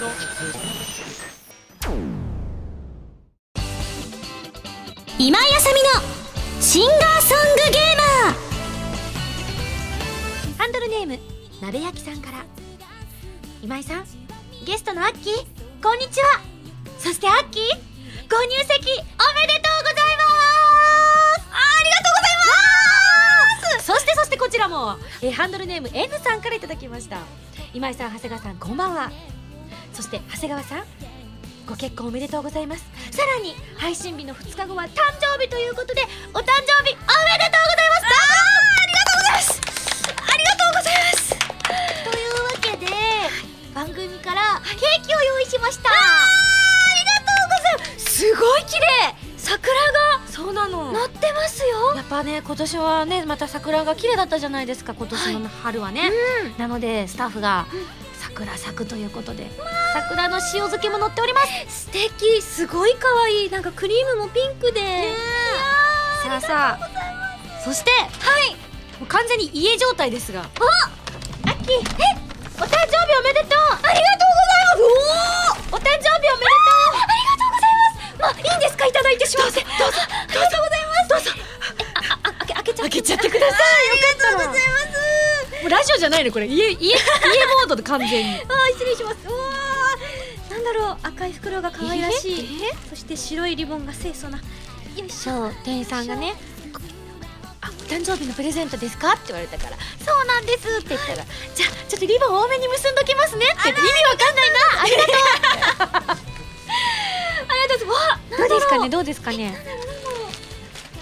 今井あさみのシンガーソングゲーマーハンドルネーム鍋焼きさんから今井さんゲストのアッキーこんにちはそしてアッキーご入籍おめでとうございますありがとうございますそしてそしてこちらも、えーハンドルネーム N さんからいただきました今井さん長谷川さんこんばんはそして長谷川さんご結婚おめでとうございます。さらに配信日の2日後は誕生日ということでお誕生日おめでとうございます。あーありがとうございます。ありがとうございます。というわけで番組からケーキを用意しました。ありがとうございます。すごい綺麗。桜がそうなの。なってますよ。やっぱね今年はねまた桜が綺麗だったじゃないですか今年の春はね、なのでスタッフが桜咲くということで、桜の塩漬けも乗っております。素敵。すごい可愛い。なんかクリームもピンクで、さあさあ。そしてはい。もう完全に家状態ですが。アッキーえお誕生日おめでとう。ありがとうございます。おおお誕生日おめでとう。ありがとうございます。まあいいんですか？いただいてしまって。どうぞ。どうぞ。ありがとうございますどうぞ。あああ開け開けちゃって開けちゃってください。よかった。らもうラジオじゃないねこれ。家家家モードで完全に。あー失礼します。うわー。なんだろう。赤い袋が可愛らしい。そして白いリボンが清楚な。よいしょ。店員さんがね「あお誕生日のプレゼントですか?」って言われたから「そうなんですって言ったらじゃあちょっとリボン多めに結んどきますね」って。言って意味わかんないな。ありがとう。ありがとうわどうですかね？どうですかね？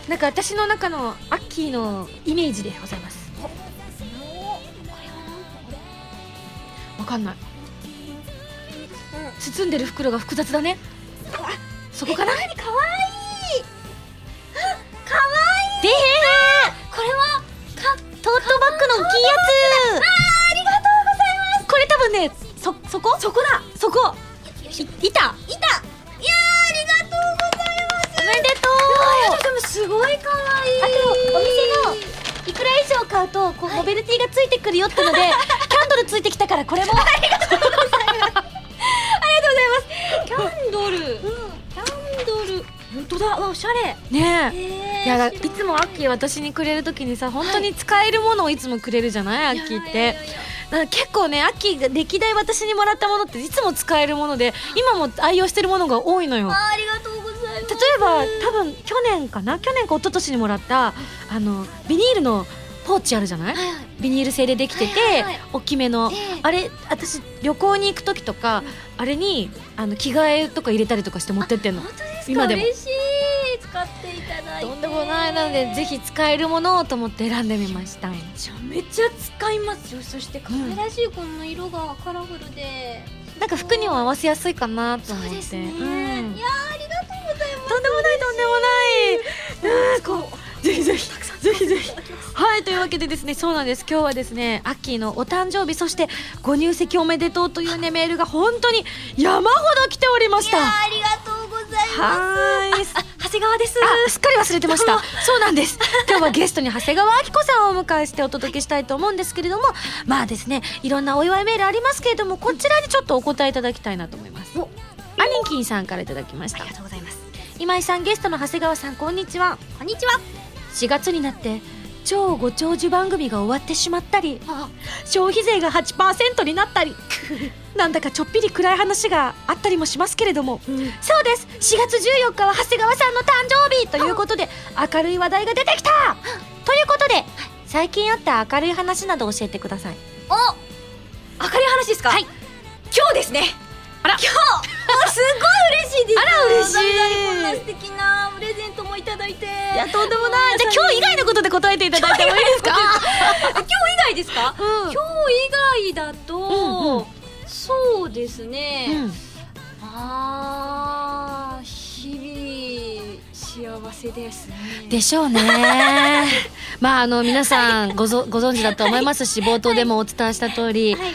なんか私の中のアッキーのイメージでございますかんない。包んでる袋が複雑だね。そこかな？かわい。い。かわいい。でこれはかトートバッグの大きいやありがとうございます。つこれ多分ねそそこ？そこだ。そこ。い板いた。いやーありがとうございます。おめでとう。ございますすごいかわい。いあとお店のいくら以上買うとこうノベルティがついてくるよってのでついてきたからこれも。ありがとうございます。キャンドル、キャンドル。本当だ。わおしゃれ。ねえ。いやだい。つもアッキー私にくれる時にさ本当に使えるものをいつもくれるじゃない、アッキーって。結構ねアッキーが歴代私にもらったものっていつも使えるもので今も愛用してるものが多いのよ。ありがとうございます。例えば多分去年かな？去年か一昨年にもらったあのビニールのポーチあるじゃない、はいはいビニール製でできてて、はいはいはい。大きめの、ええ。あれ私旅行に行く時とか、あれにあの着替えとか入れたりとかして持ってってんの。本当ですか？今でも。嬉しい。使っていただいて。とんでもないなのでぜひ使えるものをと思って選んでみました。めちゃめちゃ使いますよ。そして可愛らしいこの色がカラフルで、なんか服にも合わせやすいかなと思って。そうですね、うん。いやーありがとうございます。とんでもないとんでもない。うんこうぜひぜひぜひぜひ。はいというわけでですねそうなんです。今日はですねアッキーのお誕生日そしてご入籍おめでとうというねメールが本当に山ほど来ておりました。ありがとうございます。はーい。あ長谷川です。あすっかり忘れてました。そうなんです。今日はゲストに長谷川明子さんをお迎えしてお届けしたいと思うんですけれどもまあですねいろんなお祝いメールありますけれどもこちらにちょっとお答えいただきたいなと思います。アニンキンさんからいただきました。ありがとうございます。今井さんゲストの長谷川さんこんにちは。こんにちは4月になって超ご長寿番組が終わってしまったりあ消費税が8%になったりなんだかちょっぴり暗い話があったりもしますけれども、そうです。4月14日は長谷川さんの誕生日ということで明るい話題が出てきた。ということで最近あった明るい話など教えてください。お明るい話ですか？はい。今日ですねあら。今日。あすごい嬉しいです。あら嬉しい。こんな素敵なプレゼントもいただいて。いいやとんでもない。じゃあ今日以外のことで答えていただいてもいいですか？今日以外ですか、うん。今日以外だと、うんうん。そうですね、うん。あー日々幸せですね。でしょうね。まああの皆さんごぞご存知だと思いますし冒頭でもお伝えした通り、はい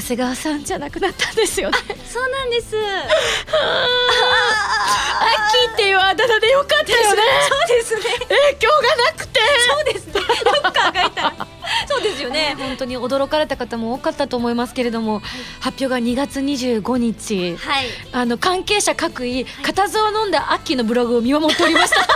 長谷川さんじゃなくなったんですよね。そうなんです。アッキー。っていうあだ名でよかったよね。そうですね。影響がなくて。そうですね。よく考えたら。そうですよね。本当に驚かれた方も多かったと思いますけれども、発表が2月25日。はい。あの関係者各位固唾を飲んだアッキーのブログを見守っておりました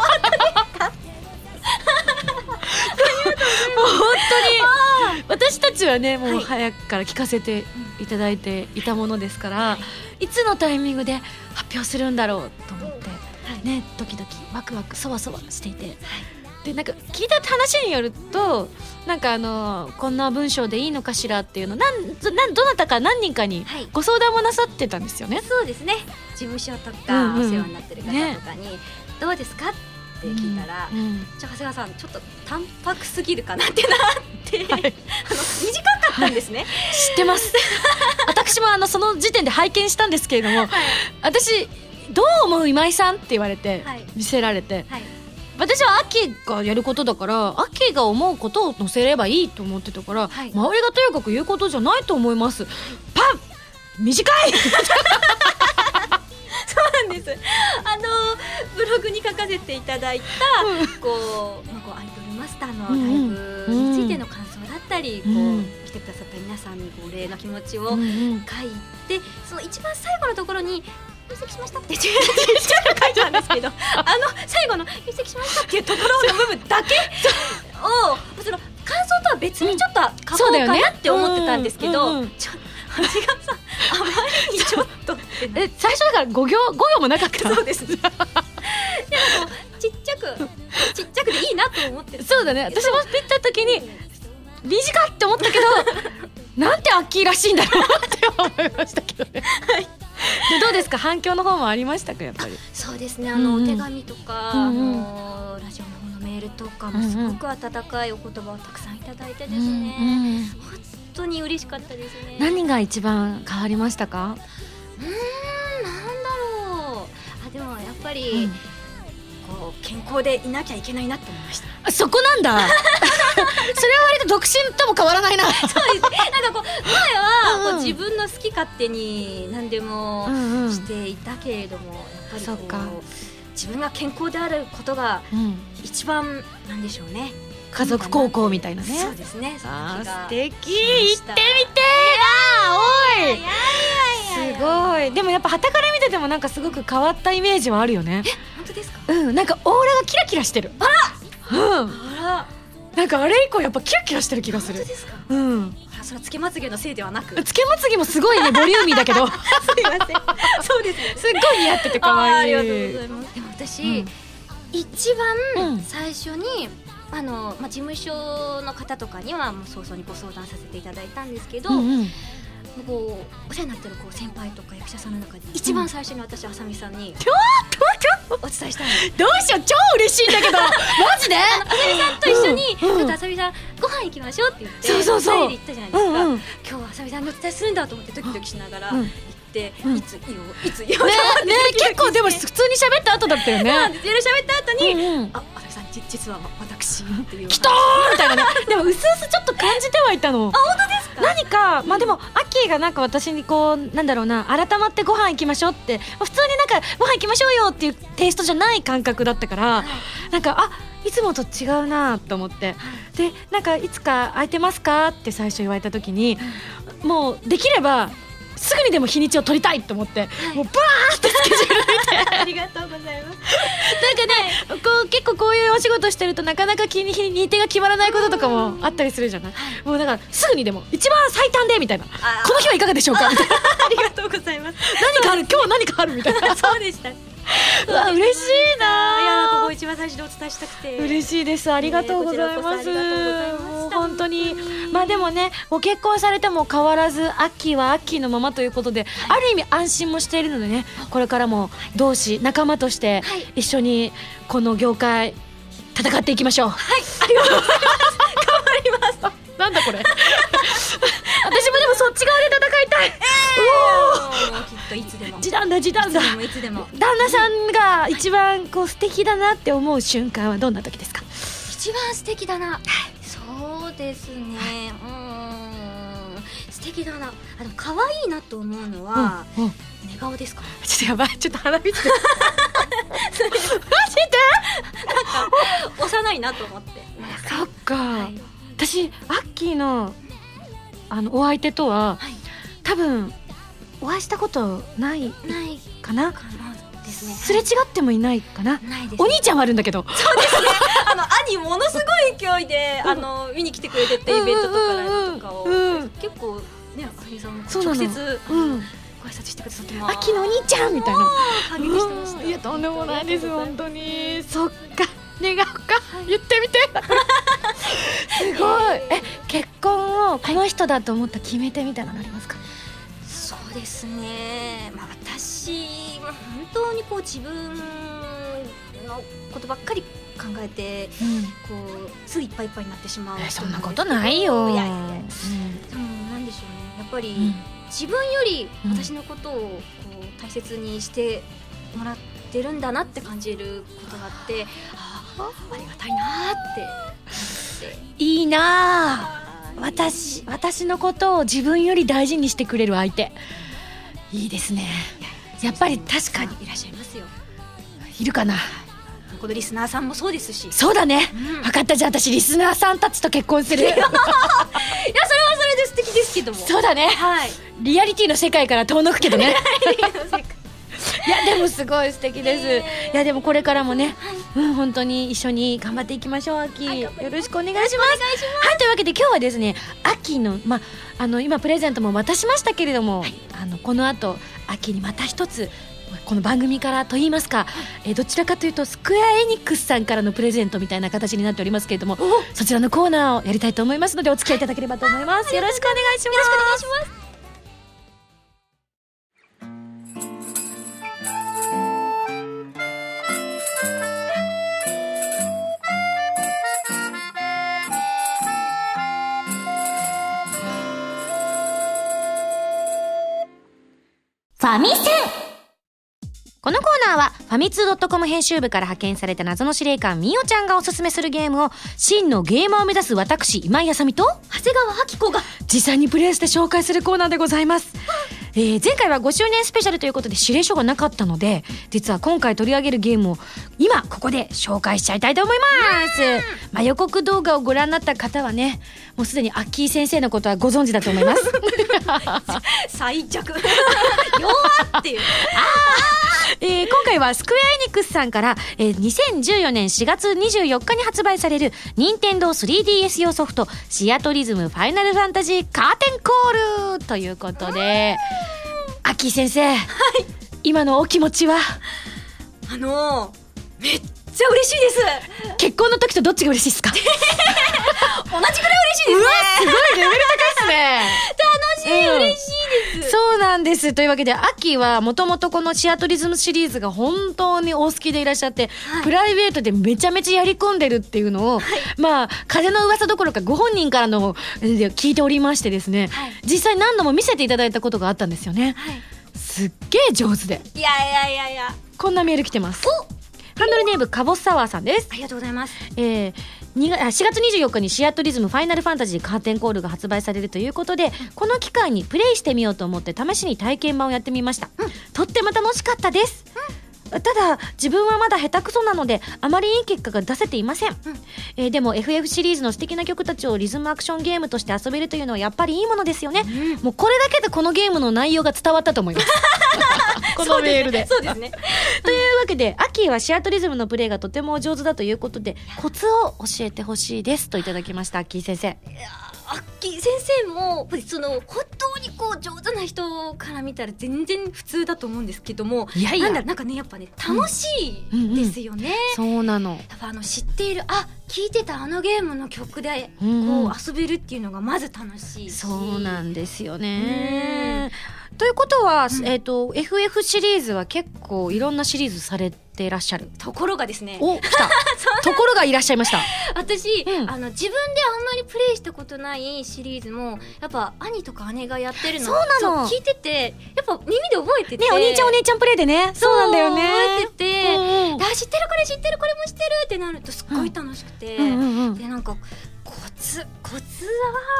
もう本当に。私たちはねもうはい早くから聞かせていただいていたものですから、い、つのタイミングで発表するんだろうと思って、ねドキドキワクワクそわそわしていて、でなんか聞いた話によるとなんかあのこんな文章でいいのかしらっていうのなんどなんどなたか何人かにはい。ご相談もなさってたんですよね。そうですね。事務所とうんかうん。お世話になってる方とかに、どうですかって聞いたら、うんじゃあ長谷川さんちょっと淡白すぎるかなってなって、はい。あの短かったんですね、知ってます。私もあのその時点で拝見したんですけれども、私どう思う今井さんって言われて、はい。見せられて。はい。私はアッキーがやることだからアッキーが思うことを載せればいいと思ってたから、はい。周りがとやかく言うことじゃないと思います。パン短い そうなんです。あのブログに書かせていただいた、こう、まあ、こうアイドルマスターのライブについての感想だったり、うん。こう来てくださった皆さんにお礼の気持ちを書いて、その一番最後のところに「入籍しました」ってちっちゃく書いたんですけど あの最後の「入籍しました」っていうところの部分だけをその感想とは別にちょっと書こうかなって思ってたんですけど、ちょ長谷川さんあまりにちょっとえ最初だから5行5行もなかった？そうです。でもちっちゃくちっちゃくでいいなと思ってたそうだね。私もピッた時に短って思ったけどなんてアッキーらしいんだろうって思いましたけどね、でどうですか？反響の方もありましたか？やっぱり。そうですね。あの、うん。うんお手紙とか、うんうん。あのラジオの方のメールとかもすごく温かいお言葉をたくさんいただいてですね、うんうん。本当に嬉しかったですね。何が一番変わりましたか、うーんなんだろう。あでもやっぱり、こう健康でいなきゃいけないなって思いました。あそこなんだ。それは割と独身とも変わらないな。そうです。なんかこう前はこううん自分の好き勝手に何でもんうしていたけれども、やっぱりこう自分が健康であることがうん、一番なんでしょうね家族孝行みたいなね。そうですね。あー素敵。行ってみて。あーおい。すごい。でもやっぱ旗から見ててもなんかすごく変わったイメージはあるよね。本当ですか？うんなんかオーラがキラキラしてる。あら。うん。あら。なんかあれ以降やっぱキラキラしてる気がする。本当ですか？うん。あそれはつけまつげのせいではなく。すつけまつげもすごいねボリューミーだけど。いません。そうですね。すっごい似合ってて可愛い。ありがとうございます。でも私、うん。一うん。番最初に、あのまあ、事務所の方とかにはもう早々にご相談させていただいたんですけど、うんうん。こうお世話になってるこう先輩とか役者さんの中で一番最初に私あさみさんにお伝えしたんですどうしよう超嬉しいんだけど マジで？あさみさんと一緒に、うんうん。ちょっとあさみさんご飯行きましょうって言ってそうそうそう。で行ったじゃないですか、うんうん。ね今日はあさみさんにお伝えするんだと思ってドキドキしながらうん行うん。いついいよいついいよ。ね 結構でも普通に喋った後だったよね。ですいろいろ喋った後に、うんうん。ああさみさんじ実は私っていう。来たーみたいなね。でもうすうすちょっと感じてはいたの。あ本当ですか？何かまあでもアッキーがなんか私にこうなんだろうな改まってご飯行きましょうって。普通になんかご飯行きましょうよっていうテイストじゃない感覚だったから、なんかあいつもと違うなと思って。でなんかいつか空いてますか？って最初言われた時に、もうできればすぐにでも日にちを取りたいと思って、もうバーってスケジュール見て。ありがとうございます。なんかね、こう結構こういうお仕事してるとなかなか日に日程が決まらないこととかもあったりするじゃない、もうだからすぐにでも一番最短でみたいな。この日はいかがでしょうか？みたいな。ありがとうございます。何かある？今日は何かある？みたいな。そうでした うわ嬉しいいやなんかこなう一番最初でお伝えしたくて。嬉しいです。ありがとうございます、もう本当に。まあでもねご結婚されても変わらずアッキーはアッキーのままということで、ある意味安心もしているのでねこれからも同志仲間としてはい。一緒にこの業界戦っていきましょう。はい。ありがとうございます。頑張ります。なんだこれ 私もでもそっち側で戦いたい、もうきっといつでも。い時短だ時短だ。いつでも旦那さんが一番こう素敵だなって思う瞬間はどんな時ですか？一番素敵だな。そうですね。うーん。素敵だな。あでも可愛いなと思うのは、うんうん。寝顔ですか？ちょっとやばい。ちょっと鼻水。出マジで？幼いなと思って。そっか、はい。確私アッキーのあのお相手とは、はい。多分お会いしたことないないかな。かな？ですね。すれ違ってもいないかな、ないですお兄ちゃんはあるんだけど。あの兄ものすごい勢いで あの見に来てくれててイベントとかライブとかを。うん結構ねあゆさんも直接うん。ご挨拶してくださってますアッキーのお兄ちゃんみたいな。感激してました。うん。いやとんでもないです。本当に。そっか願うか、い。言ってみて。すごい。え結婚をこの人だと思った決め手みたいなのありますか、そうですね、まあ、私は本当にこう自分のことばっかり考えてこうすぐいっぱいいっぱいになってしまうえそんなこ人とないよ。いやいや。いやでもなんでしょうね。やっぱり、うん。自分よりうん。私のことをこう大切にしてもらってるんだなって感じることがあってああありがたいなって思って。いいなあ私私のことを自分より大事にしてくれる相手。いいですね。やっぱり確かにいらっしゃいますよ。いるかな？このリスナーさんもそうですし。そうだね。うん。分かった。じゃあ私リスナーさんたちと結婚する。いやそれはそれで素敵ですけども。そうだね。はい。リアリティの世界から遠のくけどね。いやでもすごい素敵です、えーいやでもこれからもね、うん本当に一緒に頑張っていきましょうアッキ。ー、はいよろしくお願いします。はいというわけで今日はですねアッキーのまあの今プレゼントも渡しましたけれども、あのこの後アッキーにまた一つこの番組からと言いますか、えーどちらかというとスクエア・エニックスさんからのプレゼントみたいな形になっておりますけれどもそちらのコーナーをやりたいと思いますのでお付き合いいただければと思います、よろしくお願いします。よろしくお願いしますファミセンこのコーナーはファミツー .com 編集部から派遣された謎の司令官みおちゃんがおすすめするゲームを真のゲーマーを目指す私今井あさみと長谷川明子が実際にプレイして紹介するコーナーでございます。えー前回は5周年スペシャルということで指令書がなかったので実は今回取り上げるゲームを今ここで紹介しちゃいたいと思います、まあ、予告動画をご覧になった方はねもうすでにアッキー先生のことはご存知だと思います。最弱。弱っていう。えー今回はスクエア・エニックスさんから、えー2014年4月24日に発売される任天堂 3DS 用ソフトシアトリズムファイナルファンタジーカーテンコールということでアッキー先生、今のお気持ちは？あのめっちゃ嬉しいです。結婚の時とどっちが嬉しいですか？同じくらい嬉しいですね。すごいレベル高なんです。というわけで、アッキーはもともとこのシアトリズムシリーズが本当にお好きでいらっしゃって、はいプライベートでめちゃめちゃやり込んでるっていうのを、まあ、風の噂どころかご本人からのえー聞いておりましてですね、はい実際何度も見せていただいたことがあったんですよね。はいすっげえ上手で。いやいやいやいやこんなメール来てます。ハンドルネームカボスサワーさんです。ありがとうございますえー2月あ4月24日にシアトリズムファイナルファンタジーカーテンコールが発売されるということでこの機会にプレイしてみようと思って試しに体験版をやってみました、とっても楽しかったです、ただ自分はまだ下手くそなのであまりいい結果が出せていません、えーでも FF シリーズの素敵な曲たちをリズムアクションゲームとして遊べるというのはやっぱりいいものですよね、もうこれだけでこのゲームの内容が伝わったと思います。このメールで。そうですね。というわけで、アッキーはシアトリズムのプレイがとてもお上手だということで、コツを教えてほしいですといただきました、アッキー先生。アッキー先生もその本当にこう上手な人から見たら全然普通だと思うんですけどもいやいや。なんだなんかねやっぱね楽しいですよね、そうなの。やっぱあの知っているあ聴いてたあのゲームの曲でこううん。うん遊べるっていうのがまず楽しいし。そうなんですよね。ということは、うん。えっ、と、FF シリーズは結構いろんなシリーズされていらっしゃる。ところがですねお、来た。ところがいらっしゃいました。私、うんあの自分であんまりプレイしたことないシリーズもやっぱ兄とか姉がやってるのそうなの聞いててやっぱ耳で覚えててね、お兄ちゃんお姉ちゃんプレイでね。そうなんだよね。覚えてて、うんうんあ知ってるこれ知ってるこれも知ってるってなるとすっごい楽しくて、うんうんうんでなんかコツコツ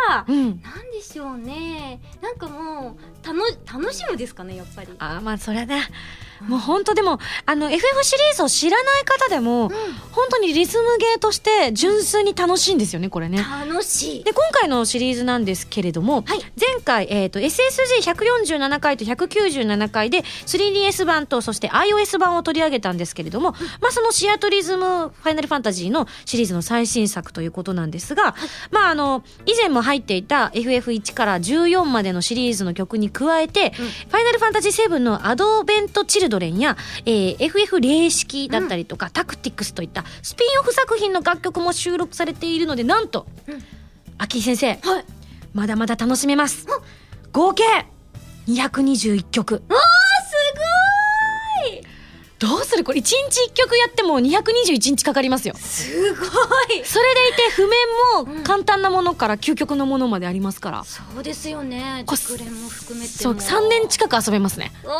はうん。なんでしょうねなんかもう楽楽しむですかねやっぱりあーまあそりゃなもう本当でも、あの、FF シリーズを知らない方でも、本当にリズムゲーとして純粋に楽しいんですよね、これね。楽しい。で、今回のシリーズなんですけれども、はい。前回、えっ、と、SSG147 回と197回で 3DS 版と、そして iOS 版を取り上げたんですけれども、まあ、そのシアトリズムファイナルファンタジーのシリーズの最新作ということなんですが、まあ、あの、以前も入っていた FF1 から14までのシリーズの曲に加えて、ファイナルファンタジー7のアドベント・チルドレンや、えー FF 霊式だったりとか、タクティクスといったスピンオフ作品の楽曲も収録されているので、なんと、秋井先生、はいまだまだ楽しめます。合計221曲。あーすごいどうする？これ1日1曲やっても221日かかりますよ。すごい。それでいて譜面も簡単なものから究極のものまでありますから。そうですよね。こ熟練も含めてそう、も3年近く遊べますね。おー！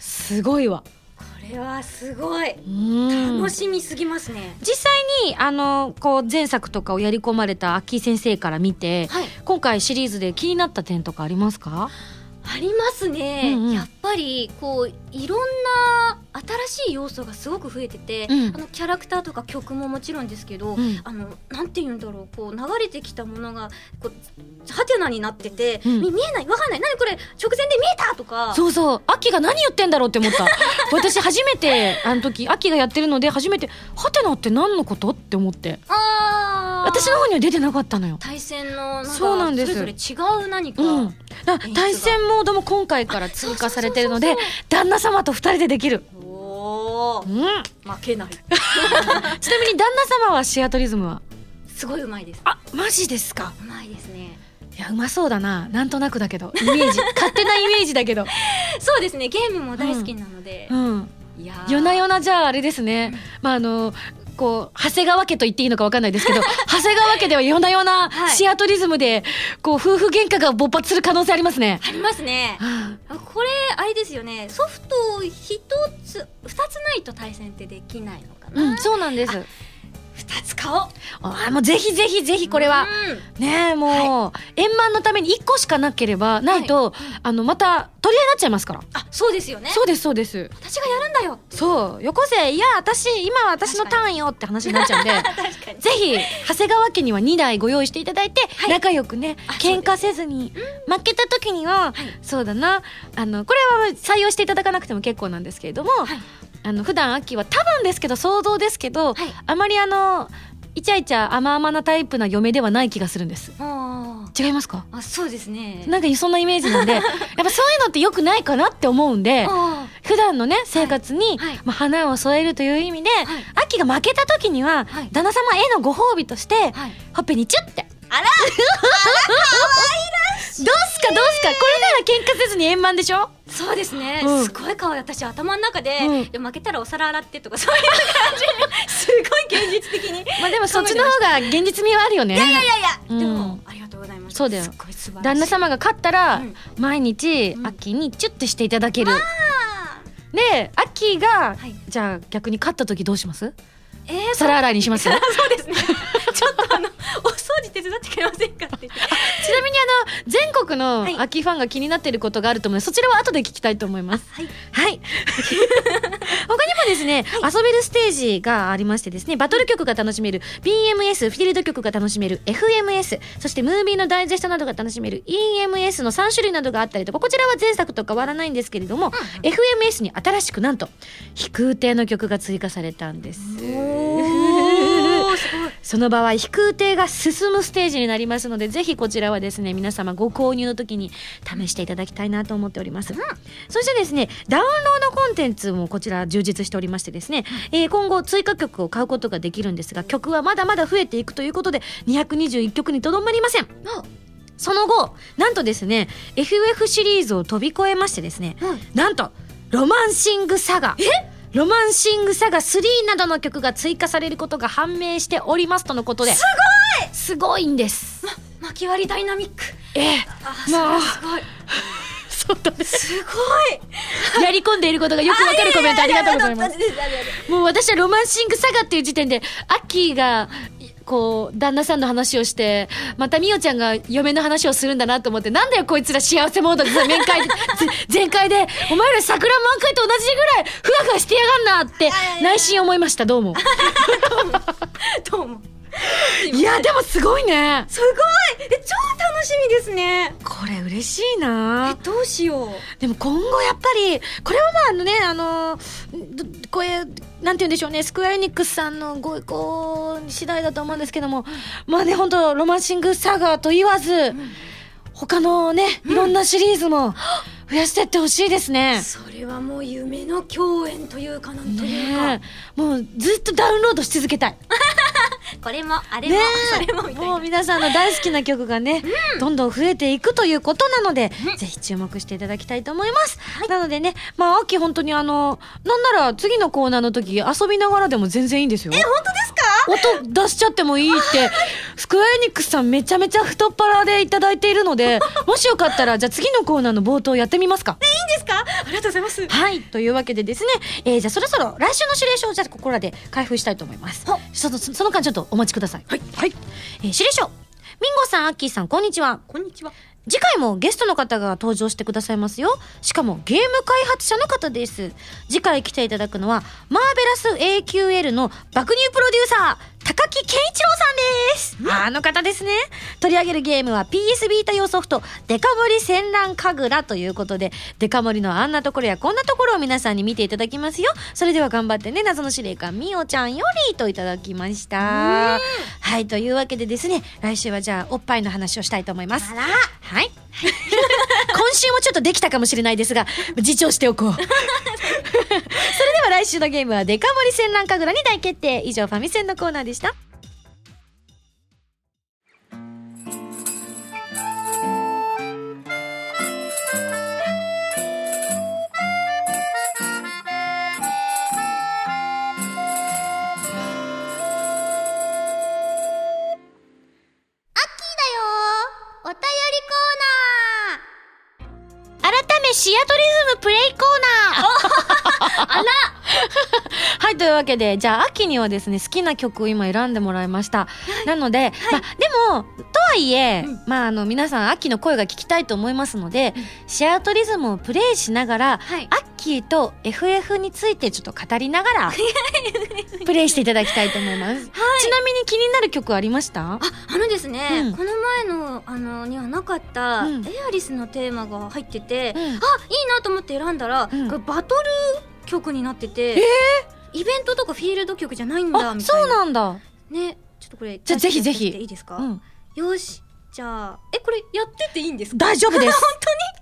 すごいわ。これはすごい。うん。楽しみすぎますね。実際に、あの、こう、前作とかをやり込まれた秋井先生から見て、はい。今回シリーズで気になった点とかありますか？ありますね、うんうん。やっぱりこういろんな新しい要素がすごく増えてて、うん。あのキャラクターとか曲ももちろんですけど、うん。あのなんて言うんだろうこう流れてきたものがこうハテナになってて、うん。み見えないわかんない何これ直前で見えたとか。そうそう。アッキーが何言ってんだろうって思った。私初めて、あの時、アッキーがやってるので、初めて、ハテナって何のことって思って。あー。私の方には出てなかったのよ。対戦のそうなんです。それぞれ違う何か、対戦モードも今回から追加されてるので旦那様と二人でできる。おーうん。負けない ちなみに旦那様はシアトリズムは？すごいうまいですあ、マジですか。うまいですねいや、うまそうだな。なんとなくだけど。イメージ。勝手なイメージだけど。そうですねゲームも大好きなので、うん。いやー夜な夜なじゃああれですね。まあ、あの、こう、長谷川家と言っていいのかわかんないですけど、長谷川家では夜な夜なはい。シアトリズムで、こう、夫婦喧嘩が勃発する可能性ありますね。ありますね。はあ。これあれですよね。ソフト一つ二つないと対戦ってできないのかいうん、なそうなんです。二つ買おう。あもうぜひぜひぜひこれは。ねえ、もう、円満のために1個しかなければ、ないと、あの、また、取り合いになっちゃいますから。あそうですよね。そうです、そうです。私がやるんだよそう、よこせ、いや、私、今は私のターンよって話になっちゃうんで、ぜひ、長谷川家には2台ご用意していただいて、はい。仲良くねあ、喧嘩せずに、負けた時には、そうだな、あの、これは採用していただかなくても結構なんですけれども、はいあの、普段秋は多分ですけど、想像ですけど、はい。あまりあの、イチャイチャ甘々なタイプな嫁ではない気がするんです。あ違いますか？あそうですね。なんかそんなイメージなんで、やっぱそういうのって良くないかなって思うんで、あ普段のね、生活に、はい。まあ、花を添えるという意味で、秋が負けた時には、はい。旦那様へのご褒美として、はい。ほっぺにチュッて。あらどうすかどうすか。これなら喧嘩せずに円満でしょ？そうですね、うん。すごい可愛い。私頭の中で,、うん。で負けたらお皿洗ってとかそういう感じ。すごい現実的に。まあでもそっちの方が現実味はあるよね。いやいやいやいや、うん。でもありがとうございます。そうだよ。旦那様が勝ったら、うん。毎日、うん。秋にチュッてしていただける。あで、秋が、はい。じゃあ逆に勝った時どうします？ーえー、皿洗いにします そうですね。ちょっとあのお 掃除手伝ってくれませんかって言ってちなみにあの、全国のはい秋ファンが気になっていることがあると思うので、そちらは後で聞きたいと思います。はいはい。他にもですね、遊べるステージがありましてですね、バトル曲が楽しめる BMS、フィールド曲が楽しめる FMS、そしてムービーのダイジェストなどが楽しめる EMS の3種類などがあったりとか、こちらは前作と変わらないんですけれども、FMS に新しくなんと、飛空艇の曲が追加されたんです。その場合、飛空艇が進むステージになりますので、ぜひこちらはですね、皆様ご購入の時に試していただきたいなと思っております。そしてですね、ダウンロードコンテンツもこちら充実しておりましてですね、えー今後追加曲を買うことができるんですが、曲はまだまだ増えていくということで、221曲にとどまりません。その後、なんとですね、FF シリーズを飛び越えましてですね、はいなんと、ロマンシングサガ。ロマンシングサガ3などの曲が追加されることが判明しておりますとのことで。すごいすごいんです。巻き割りダイナミックええ。あもうすごいそうだね。すごい やり込んでいることがよくわかるコメントありがとうございます。すもう私はロマンシングサガっていう時点で、アッキーが、こう旦那さんの話をしてまたみおちゃんが嫁の話をするんだなと思ってなんだよこいつら幸せモードでさ面会 全開でお前ら桜満開と同じぐらいふわふわしてやがんなって内心思いました。どうも どうもいやでもすごいね。すごい。え超楽しみですね。これ嬉しいな。えどうしよう。でも今後やっぱりこれはまああのねあのどこれなんて言うんでしょうね。スクエアエニックスさんのご意向次第だと思うんですけども、まあね本当ロマンシングサガと言わず、他のねいろんなシリーズも増やしてってほしいですね。それはもう夢の共演というかなんというか、ねえ。もうずっとダウンロードし続けたい。これもあれも、ねそれもみたいな。もう皆さんの大好きな曲がね、どんどん増えていくということなので、ぜひ注目していただきたいと思います。なのでね、まあ、秋本当にあの、なんなら次のコーナーの時遊びながらでも全然いいんですよ。え、本当ですか？音出しちゃってもいいって、スクエアエニックスさんめちゃめちゃ太っ腹でいただいているので、もしよかったら、じゃあ次のコーナーの冒頭やってみますか。いいんですか？ありがとうございますはい。というわけでですね、えー、じゃあそろそろ来週の指令書をじゃあここらで開封したいと思いますは。その、そその間ちょっとお待ちください。はい。はい。えー、指令書。ミンゴさん、アッキーさん、こんにちは。こんにちは次回もゲストの方が登場してくださいますよ。しかもゲーム開発者の方です。次回来ていただくのは、マーベラス AQL の爆乳プロデューサー、高木健一郎さんです。あの方ですね。取り上げるゲームは PS ビータ用ソフト、デカ盛り戦乱神楽ということで、デカ盛りのあんなところやこんなところを皆さんに見ていただきますよ。それでは頑張ってね、謎の司令官みおちゃんよりといただきました。はい、というわけでですね、来週はじゃあおっぱいの話をしたいと思います。はい。今週もちょっとできたかもしれないですが、自重しておこう。それでは来週のゲームはデカ盛り戦乱神楽に大決定。以上、ファミセンのコーナーでした。プレイコーナあらはい、というわけで、じゃあ、秋にはですね、好きな曲を今選んでもらいました。なので、まあ、でも、とはいえ、まあ、あの、皆さん、秋の声が聞きたいと思いますので、シアトリズムをプレイしながら、はい。アッキーと FF についてちょっと語りながら、プレイしていただきたいと思います。ちなみに気になる曲ありました？ああのですね、うん。この前のあのにはなかった、うん。エアリスのテーマが入ってて、うん。あいいなと思って選んだら、うん。これバトル曲になってて、イベントとかフィールド曲じゃないんだあ、みたいなそうなんだ。ねちょっとこれじゃあぜひぜひいいですか、うん。よしじゃあえこれやってていいんですか？大丈夫です。本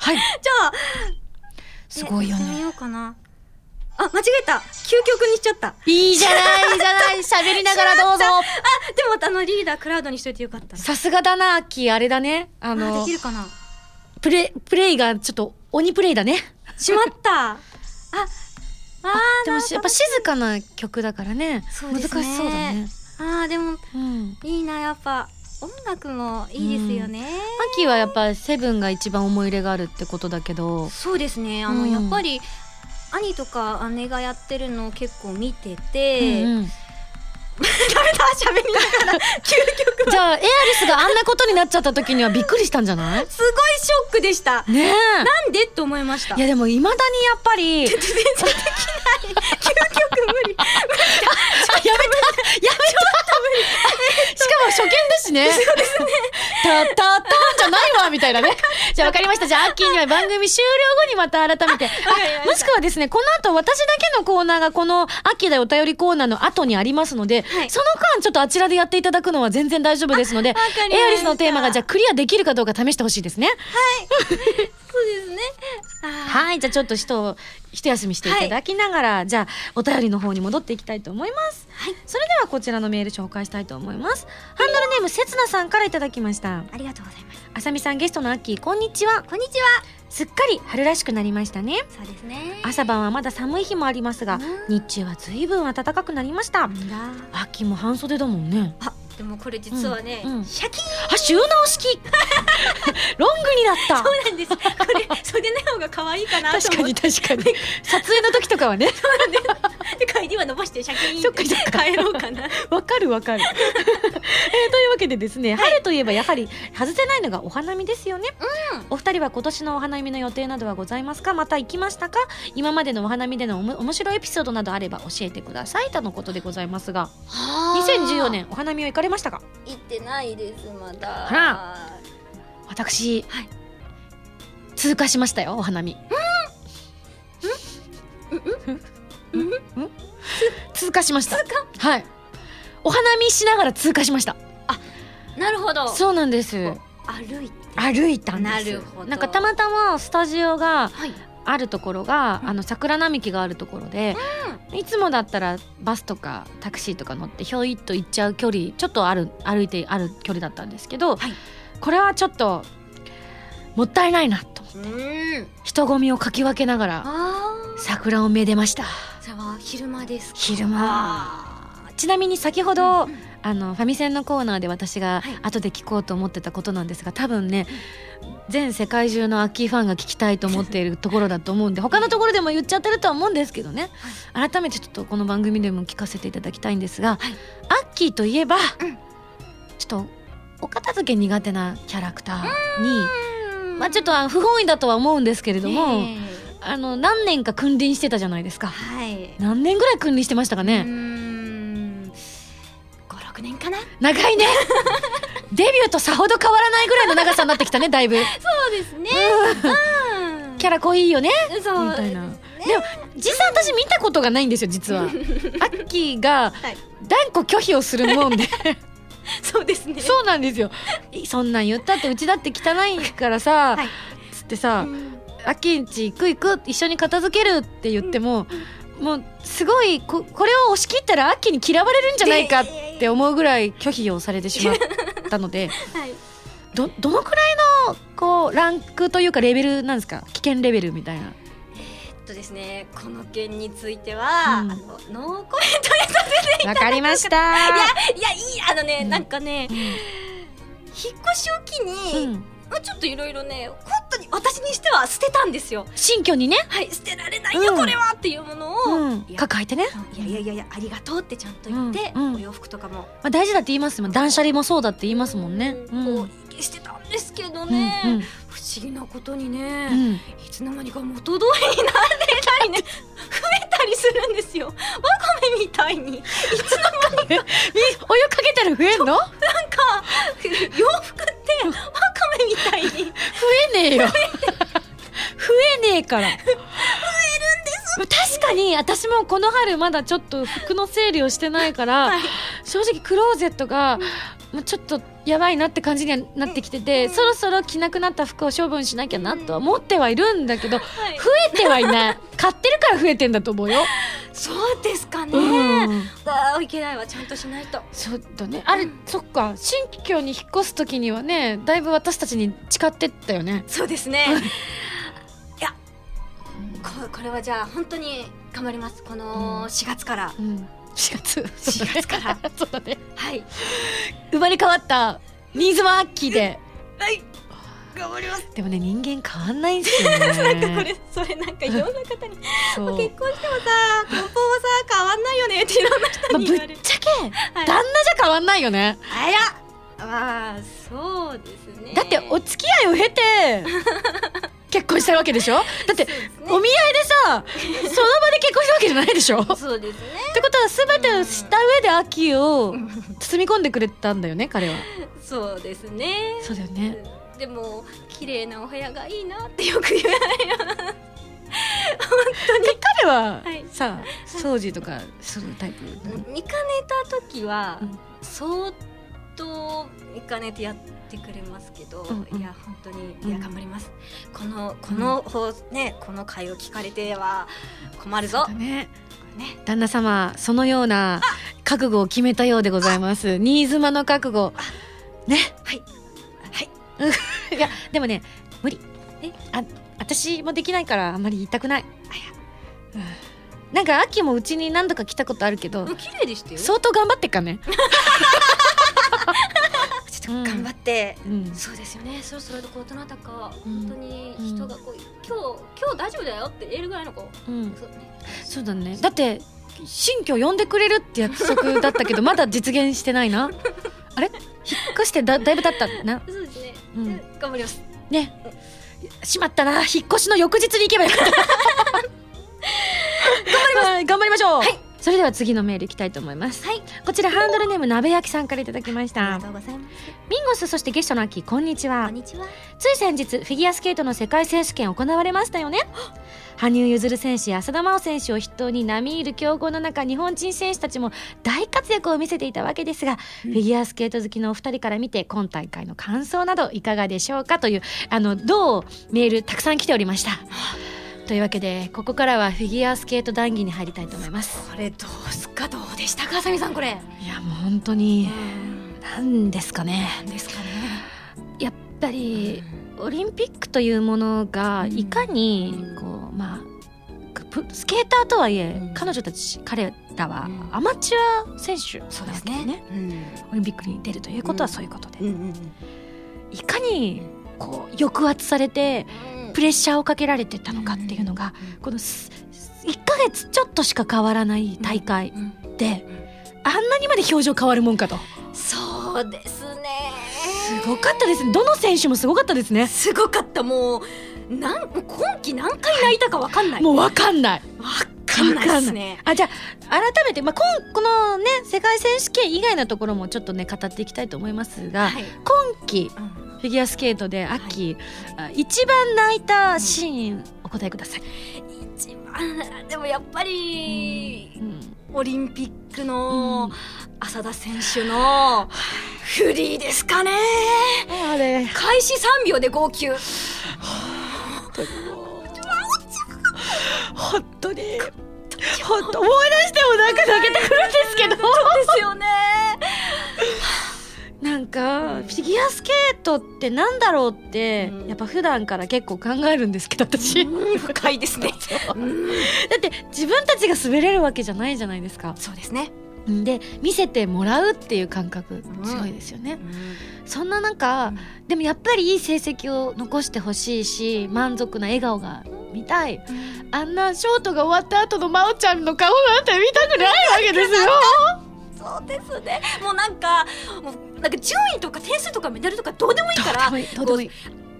当に？はい。じゃあすごいよね。ようかなあ間違えた究極にしちゃったあいいじゃない、いいじゃない。喋りながらどうぞ。でもあのリーダークラウドにしといてよかったなさすがだな、アッキー。あれだね。ああのでき、るかな？プレイ、プレイがちょっと鬼プレイだね。しまったあでもしやっぱ静かな曲だからね。ね難しそうだね。あーでもうん。いいなやっぱ音楽もいいですよね、アッキーはやっぱセブンが一番思い入れがあるってことだけど。そうですねあの、うんやっぱり兄とか姉がやってるのを結構見てうんて、うん ダメだ喋りながら究極じゃあ、エアリスがあんなことになっちゃった時にはびっくりしたんじゃない？すごいショックでしたねえ。なんでって思いましたいやでも未だにやっぱり、究極無理 あやめたやめたしかも初見だしね。そうですね。たたたんじゃないわみたいなね。じゃあわかりました。じゃあアッキーには番組終了後にまた改めて。もしくはですね、この後私だけのコーナーがこのアッキーだよお便りコーナーの後にありますので、はいその間ちょっとあちらでやっていただくのは全然大丈夫ですので、エアリスのテーマがじゃあクリアできるかどうか試してほしいですね。そうですねはい。じゃあちょっと一、一休みしていただきながら、じゃあお便りの方に戻っていきたいと思います。はいそれではこちらのメール紹介したいと思います。ハンドルネームせつなさんからいただきました。ありがとうございますあさみさんゲストのアッキー、こんにちは。こんにちはすっかり春らしくなりましたね。そうですね朝晩はまだ寒い日もありますが、日中は随分暖かくなりました。んだアッキーも半袖だもんね。あでもこれ実はね、うんうん。シャキーン！あ、収納式。ロングになった。そうなんです。これ袖の方が可愛いかなと確かに確かに。撮影の時とかはね。で書いて襟は伸ばしてシャキーンそっかそっか。帰ろうかな。わかるわかる、えーというわけでですね、春といえばやはり外せないのがお花見ですよね、お二人は今年のお花見の予定などはございますか？また行きましたか？今までのお花見でのおも面白いエピソードなどあれば教えてください。とのことでございますが。2014年お花見は行かれましたか？行ってないですまだ。あら。私、はい。通過しましたよお花見。うん。通過しました。はい。お花見しながら通過しました。なるほど。そうなんです。歩いて。歩いたんです。なるほど。なんかたまたまスタジオがはいあるところが、うん。あの桜並木があるところで、いつもだったらバスとかタクシーとか乗ってひょいっと行っちゃう距離ちょっとある歩いてある距離だったんですけど、はい。これはちょっともったいないなとうん。人混みをかき分けながらあ桜をめでました。それは昼間ですか？昼間。あちなみに先ほど、うんあのファミセンのコーナーで私がはい。後で聞こうと思ってたことなんですが多分ね全世界中のアッキーファンが聞きたいと思っているところだと思うんで他のところでも言っちゃってるとは思うんですけどね、改めてちょっとこの番組でも聞かせていただきたいんですが、はい。アッキーといえば、ん。ちょっとお片付け苦手なキャラクターに、まあ、ちょっと不本意だとは思うんですけれども、ねあの何年か君臨してたじゃないですえか。はい。何年ぐらい君臨してましたかうね、ん56年かな？長いね。デビューとさほど変わらないぐらいの長さになってきたねだいぶ。そうですね。うん。キャラ濃いよねそう。みたいな、でも実際私見たことがないんですよ実は。アッキーがはい。断固拒否をするもんで。そうですね。そうなんですよそんなん言ったってうちだって汚いからさ、はい。つってさうん「アッキーんち行く行く一緒に片付ける」って言っても、もうすごいここれを押し切ったらアッキーに嫌われるんじゃないかって思うぐらい拒否をされてしまったので はい。どどのくらいのこうランクというかレベルなんですか？危険レベルみたいな。えっとですねこの件については、うん。あのノーコメントでさせてわかりました。いやいやいいあのね、うんなんかねうん。引っ越しを機に、うんまあちょっといろいろね本当に私にしては捨てたんですよ。新居にね、はい捨てられないよ、うん。これはっていうものを、うん。抱えてね、いやいやいやいやありがとうってちゃんと言って、お洋服とかも、まあ、大事だって言いますもん断捨離もそうだって言いますもんね。うんこうしてたんですけどうんね、思議なことにね、うん。いつの間にか元通りになってたりね。増えたりするんですよ。わかめみたいに。いつの間にか。みお湯かけたら増えんの？増なんか洋服ってわかめみたいに。えねえよ。増えねえから。増えるんです。確かに私もこの春まだちょっと服の整理をしてないから、はい。正直クローゼットが、まあ、ちょっとやばいなって感じにはなってきてて、そろそろ着なくなった服を処分しなきゃなとは思ってはいるんだけど、増はい。えてはいない。買ってるから増えてんだと思うよ。そうですかね、うん。あーいけないわちゃんとしないと。そうだね。あれ、そっか。新居に引っ越す時にはねだいぶ私たちに誓ってったよね。そうですね。いやここれはじゃあ本当に頑張ります。この4月から、うん4月。4月から。そうだね。はい。生まれ変わった新妻アッキーで。はい。頑張ります。でもね人間変わんないんですよね。なんかこれそれなんかいろんな方に。結婚してもさ根本はさ変わんないよね。っていろんな人まあ、ぶっに言われる、ちゃけはい。旦那じゃ変わんないよね。あら。まあそうですね。だってお付き合いを経て結婚したわけでしょ？だってね。お見合いでさ その場で結婚したわけじゃないでしょ？ってそうですね。ことは全てを知った上でアッキーを包み込んでくれたんだよね彼は。そうですね。そうだよね。でも綺麗なお部屋がいいなってよく言わないよ彼ははい。さ掃除とかするタイプ？見かねた時はうん。相当見かねてやってくれますけど、うんうん。いや本当にうんいや頑張ります、このこの、ほねこの回を聞かれては困るぞ。ね。ね。旦那様そのような覚悟を決めたようでございます。新妻の覚悟。ね？はい。はい。いやでもね無理。え？あ私もできないからあんまり言いたくない。うん。なんか秋もうちに何度か来たことあるけどうん綺麗でしたよ。相当頑張ってっからね。ち ょっと頑張って、うん。そうですよね。そろそろこうどなたかうん。本当に人がこう、今日今日大丈夫だよって言えるぐらいの子、うん。そうね。そうだね。だって新居呼んでくれるって約束だったけど まだ実現してないな。あれ？引っ越してだだいぶ経ったな。そうですね、うん。頑張ります。ね。しまったな。引っ越しの翌日に行けばよかった。頑張ります。頑張りましょう、それでは次のメールいきたいと思います、はい。こちらハンドルネーム鍋焼きさんからいただきました。ありがとうございます。ミンゴスそしてゲストの秋こんにちは。こんにちは。つい先日フィギュアスケートの世界選手権行われましたよね。羽生結弦選手や浅田真央選手を筆頭に並みいる強豪の中日本人選手たちも大活躍を見せていたわけですが、フィギュアスケート好きのお二人から見て今大会の感想などいかがでしょうかというあのどうメールたくさん来ておりましたというわけでここからはフィギュアスケート談義に入りたいと思います。これどうすか？どうでした？かあさみさんこれ。いやもう本当に何ですかね。ですかね。やっぱりオリンピックというものがうん。いかにうんこうまあプスケーターとはいえ、うん。彼女たち彼らはうん。アマチュア選手そうですね。うん。オリンピックに出るということはうんそういうことで、いかにこう抑圧されてプレッシャーをかけられてたのかっていうのが、このす1ヶ月ちょっとしか変わらない大会うんで、あんなにまで表情変わるもんかと。そうですね。すごかったですね。どの選手もすごかったですね。すごかった。もうなん今季何回泣いたかわかんない。もう分かんない。わかんないですね。あじゃあ改めて、まあ、こんこのね世界選手権以外のところもちょっとね語っていきたいと思いますが、はい。今季うん。フィギュアスケートで秋、あ一番泣いたシーンお答えください、一番でもやっぱりうん。オリンピックの浅田選手のフリーですかね。あれ。開始3秒で号泣。本当に。本当思い出してもなんか泣けてくるんですけど。ですよねかフィギュアスケートってなんだろうって、うん。やっぱ普段から結構考えるんですけど私、だうん。深いですね。う。ん。って自分たちが滑れるわけじゃないじゃないですか。そうですね。で見せてもらうっていう感覚強いですよね、そんな中、でもやっぱりいい成績を残してほしいし満足な笑顔が見たい。あんなショートが終わった後の真央ちゃんの顔なんて見たくないわけですよ。そうですね。もうなんかなんか順位とか点数とかメダルとかどうでもいいからどうでもいいどうでもいい。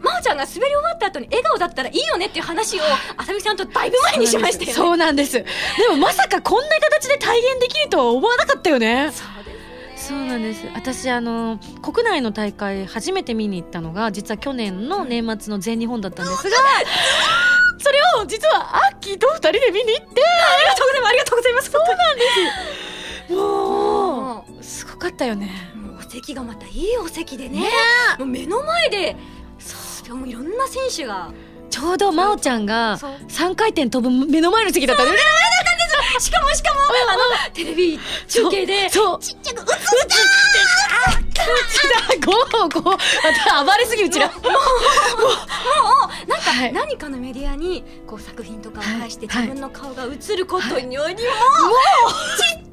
真央ちゃんが滑り終わった後に笑顔だったらいいよねっていう話をあ。さみさんとだいぶ前にしましたよね。そうなんです。でもまさかこんな形で体現できるとは思わなかったよね。そうです。そうなんです。私あの国内の大会初めて見に行ったのが実は去年の年末の全日本だったんですがそれを実はアッキーと二人で見に行ってありがとうございます。ありがとうございます。そうなん もうすごかったよね席がまたいいお席でね。もう目の前でそうもういろんな選手がちょうど真央ちゃんがそう。3回転飛ぶ目の前の席だったねしかもしかもあのテレビ中継でそう。ちっちゃく映っうちだゴーゴー。あ暴れすぎうちら。もうなんかはい何かのメディアにこう作品とかを返してはい自分の顔が映ることによりもちっ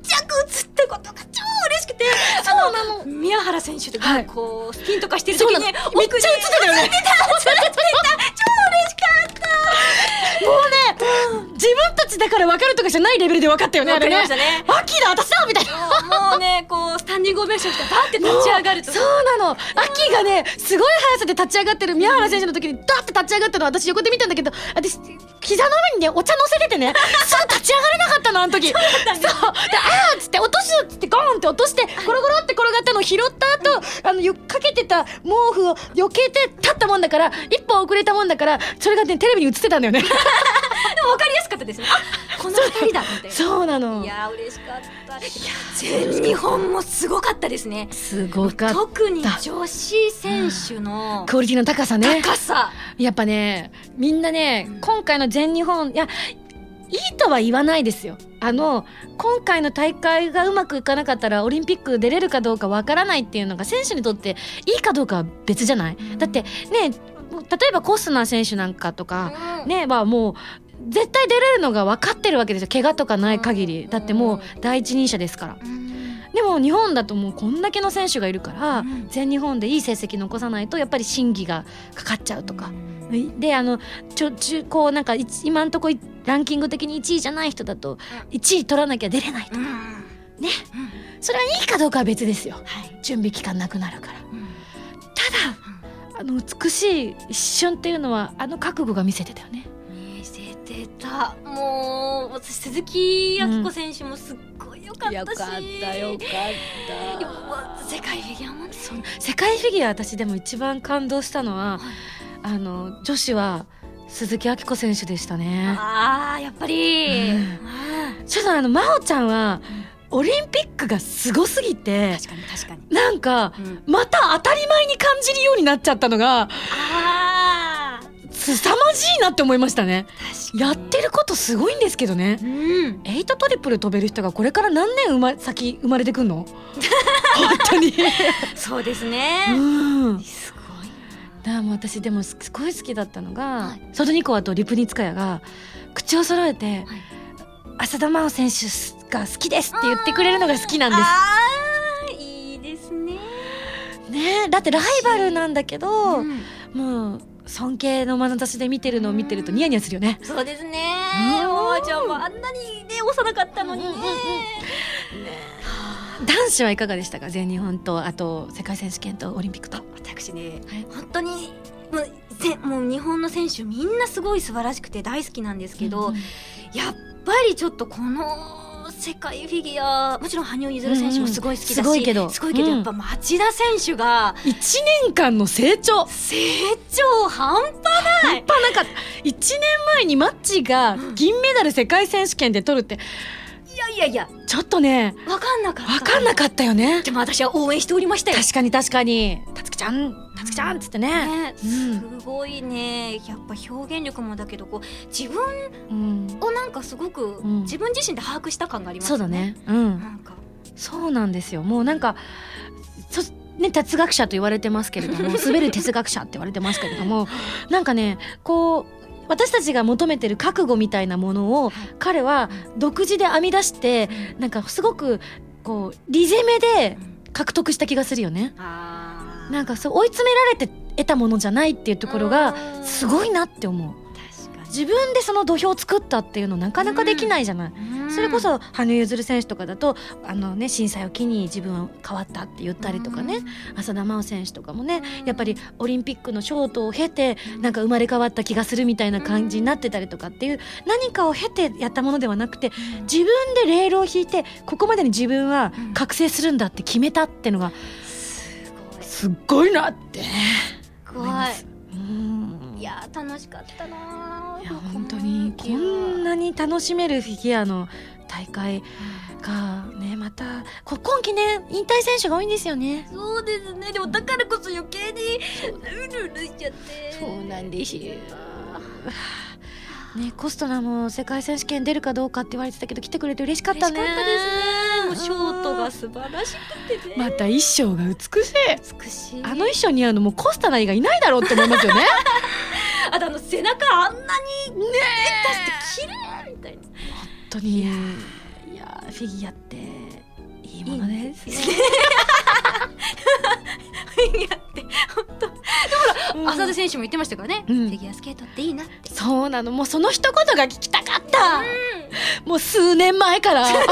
ちゃく映ったことが超嬉しくてそうなの宮原選手とはいかこうスピンとかしてる時にめっちゃ映ってたよね映ってた映ってたもうね自分たちだから分かるとかじゃないレベルで分かったよねあれね。わかりましたね。アだ私だみたいな。もうねこうスタンディングオベーションしてバーって立ち上がるとそうなの。アッキーがねすごい速さで立ち上がってる。宮原選手の時にダーって立ち上がったの。私横で見たんだけど私膝の上にねお茶乗せててね そう立ち上がれなかったのあの時。そうであーっつって落とすっつってゴーンって落としてゴロゴロって転がったのを拾った後あのよかけてた毛布を避けて立ったもんだから一歩遅れたもんだからそれがねテレビに映ってたんだよね。でも分かりやすかったですねあこの二人だみたいな。そうなの。いやー嬉しかった全日本もすごかったですね。すごかった。特に女子選手のクオリティの高さね。高さ。やっぱねみんなね今回の全日本いやいいとは言わないですよ。あの今回の大会がうまくいかなかったらオリンピック出れるかどうかわからないっていうのが選手にとっていいかどうかは別じゃない、だってね例えばコスナー選手なんかとか、ねはもう絶対出れるのが分かってるわけですよ。怪我とかない限り。だってもう第一人者ですから。でも日本だともうこんだけの選手がいるから、うん。全日本でいい成績残さないとやっぱり審議がかかっちゃうとか、であのちょ中こうなんかい今んとこいランキング的に1位じゃない人だと1位取らなきゃ出れないとか、うん。ね。それはいいかどうかは別ですよ。はい。準備期間なくなるから。うん。ただあの美しい一瞬っていうのはあの覚悟が見せてたよね見せてた。もう私鈴木明子選手もすっごい良かったし、よかったよかいやもう世界フィギュアもね世界フィギュア私でも一番感動したのは、はい。あの女子は鈴木明子選手でしたね。あーやっぱり、うん。うんちょっとあの真央ちゃんはオリンピックがすごすぎて確かに確かに、なんかうん、また当たり前に感じるようになっちゃったのがあ凄まじいなって思いましたね。やってることすごいんですけどね。うん。エイトトリプル飛べる人がこれから何年生ま先生まれてくんの？本当に。そうですうね、ん。すごい。だもう私でもすごい好きだったのが、はい。ソドニコワとリプニツカヤが口を揃えて、はい。浅田真央選手が好きですって言ってくれるのが好きなんです。あーいいですね。ねだってライバルなんだけど、うん。もう尊敬の眼差しで見てるのを見てるとニヤニヤするよね。そうですね。うん。もうちゃんもあんなにね幼かったのにね。うんうんうん。男子はいかがでしたか全日本とあと世界選手権とオリンピックと。私ねはい。本当にもうせもう日本の選手みんなすごい素晴らしくて大好きなんですけど、うん。やっぱりちょっとこの世界フィギュアもちろん羽生結弦選手もすごい好きだし、すごいけど。すごいけどうん。やっぱ町田選手が1年間の成長。成長半端ない。半端なかった。1年前にマッチが銀メダル世界選手権で取るって。いやいやいや。ちょっとね分かんなかった。分かんなかったよね。でも私は応援しておりましたよ。確かに確かに。たつきちゃんたつきちゃんっつってね。ね、うん。すごいね。やっぱ表現力もだけどこう自分うん。をなんかすごくん。自分自身で把握した感がありますそうだね。うん。なんか。そうなんですよ。もうなんかそね哲学者と言われてますけれども 滑る哲学者って言われてますけれどもなんかねこう私たちが求めてる覚悟みたいなものを彼は独自で編み出してなんかすごくこうリゼメで獲得した気がするよねなんかそう追い詰められて得たものじゃないっていうところがすごいなって思う。自分でその土俵を作ったっていうのなかなかできないじゃない、それこそ羽生結弦選手とかだとあの、ね、震災を機に自分は変わったって言ったりとかね、浅田真央選手とかもねやっぱりオリンピックのショートを経てなんか生まれ変わった気がするみたいな感じになってたりとかっていう何かを経てやったものではなくて自分でレールを引いてここまでに自分は覚醒するんだって決めたってのがすごいすっごいなって。すごい。うん。いやー楽しかったないや本当にこんなに楽しめるフィギュアの大会がねまたこ今季ね引退選手が多いんですよね。そうですね。でもだからこそ余計にう。るうるしちゃって。なんですよ。ねコストナも世界選手権出るかどうかって言われてたけど来てくれて嬉しかったね。嬉しかったですね。もうショートが素晴らしくてね。また衣装が美しい。美しい。あの衣装似合うのもうコスタナ以外いないだろうって思いますよね。あとあの背中あんなにね出して綺麗みたいな。本当に。いやフィギュアっていいものですね。本当でほら浅田選手も言ってましたからね、うん。フィギュアスケートっていいなって。そうなの。もうその一言が聞きたかった、もう数年前から。前か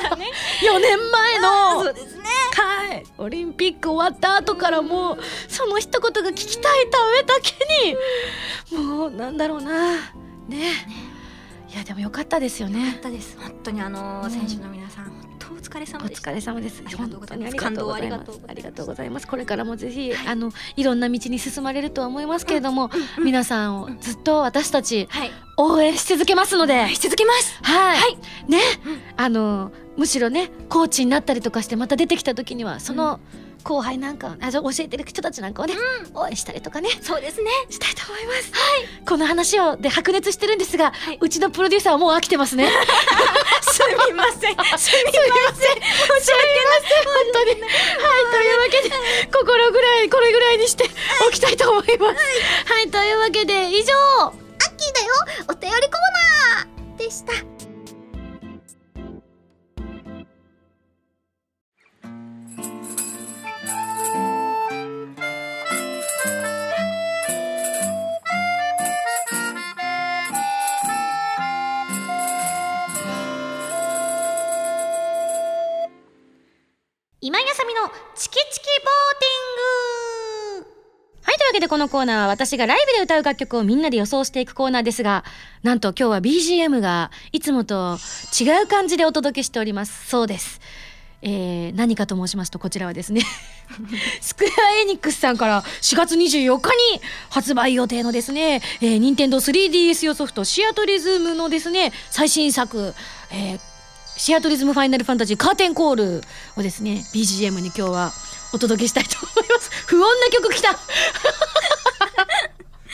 らね。4年前の。そうですね。はい。オリンピック終わった後からもうその一言が聞きたいためだけに。もうなんだろうな。ね。いやでもよかったですよね。よかったです。本当にあのうん。選手の皆さん疲れお様でした。疲れ様です。本当にありがとうございます。ありがとうございます。これからもぜひあのいろんな道に進まれるとは思いますけれども皆さんをずっと私たちはい。応援し続けますので。し続けます。はい、はい。ね、うんあのむしろねコーチになったりとかしてまた出てきた時にはその後輩なんかをあじゃあ教えてる人たちなんかをね、応援したりとかねそうですね。したいと思います。はい、この話をで白熱してるんですが、はい。うちのプロデューサーはもう飽きてますね。すみません。すみません。申し訳ない。本当に。はい、というわけで、心ぐらい、これぐらいにしておきたいと思います。はい、というわけで、以上、アッキーだよ。お便りコーナーでしたチキチキボーティングはい、というわけでこのコーナーは私がライブで歌う楽曲をみんなで予想していくコーナーですが、なんと今日は BGM がいつもと違う感じでお届けしております。そうです。えー、何かと申しますとこちらはですね スクエアエニックスさんから4月24日に発売予定のですね、えー、任天堂 3DS 用ソフトシアトリズムのですね最新作、えー、シアトリズムファイナルファンタジーカーテンコールをですね BGM に今日はお届けしたいと思います。不穏な曲来た。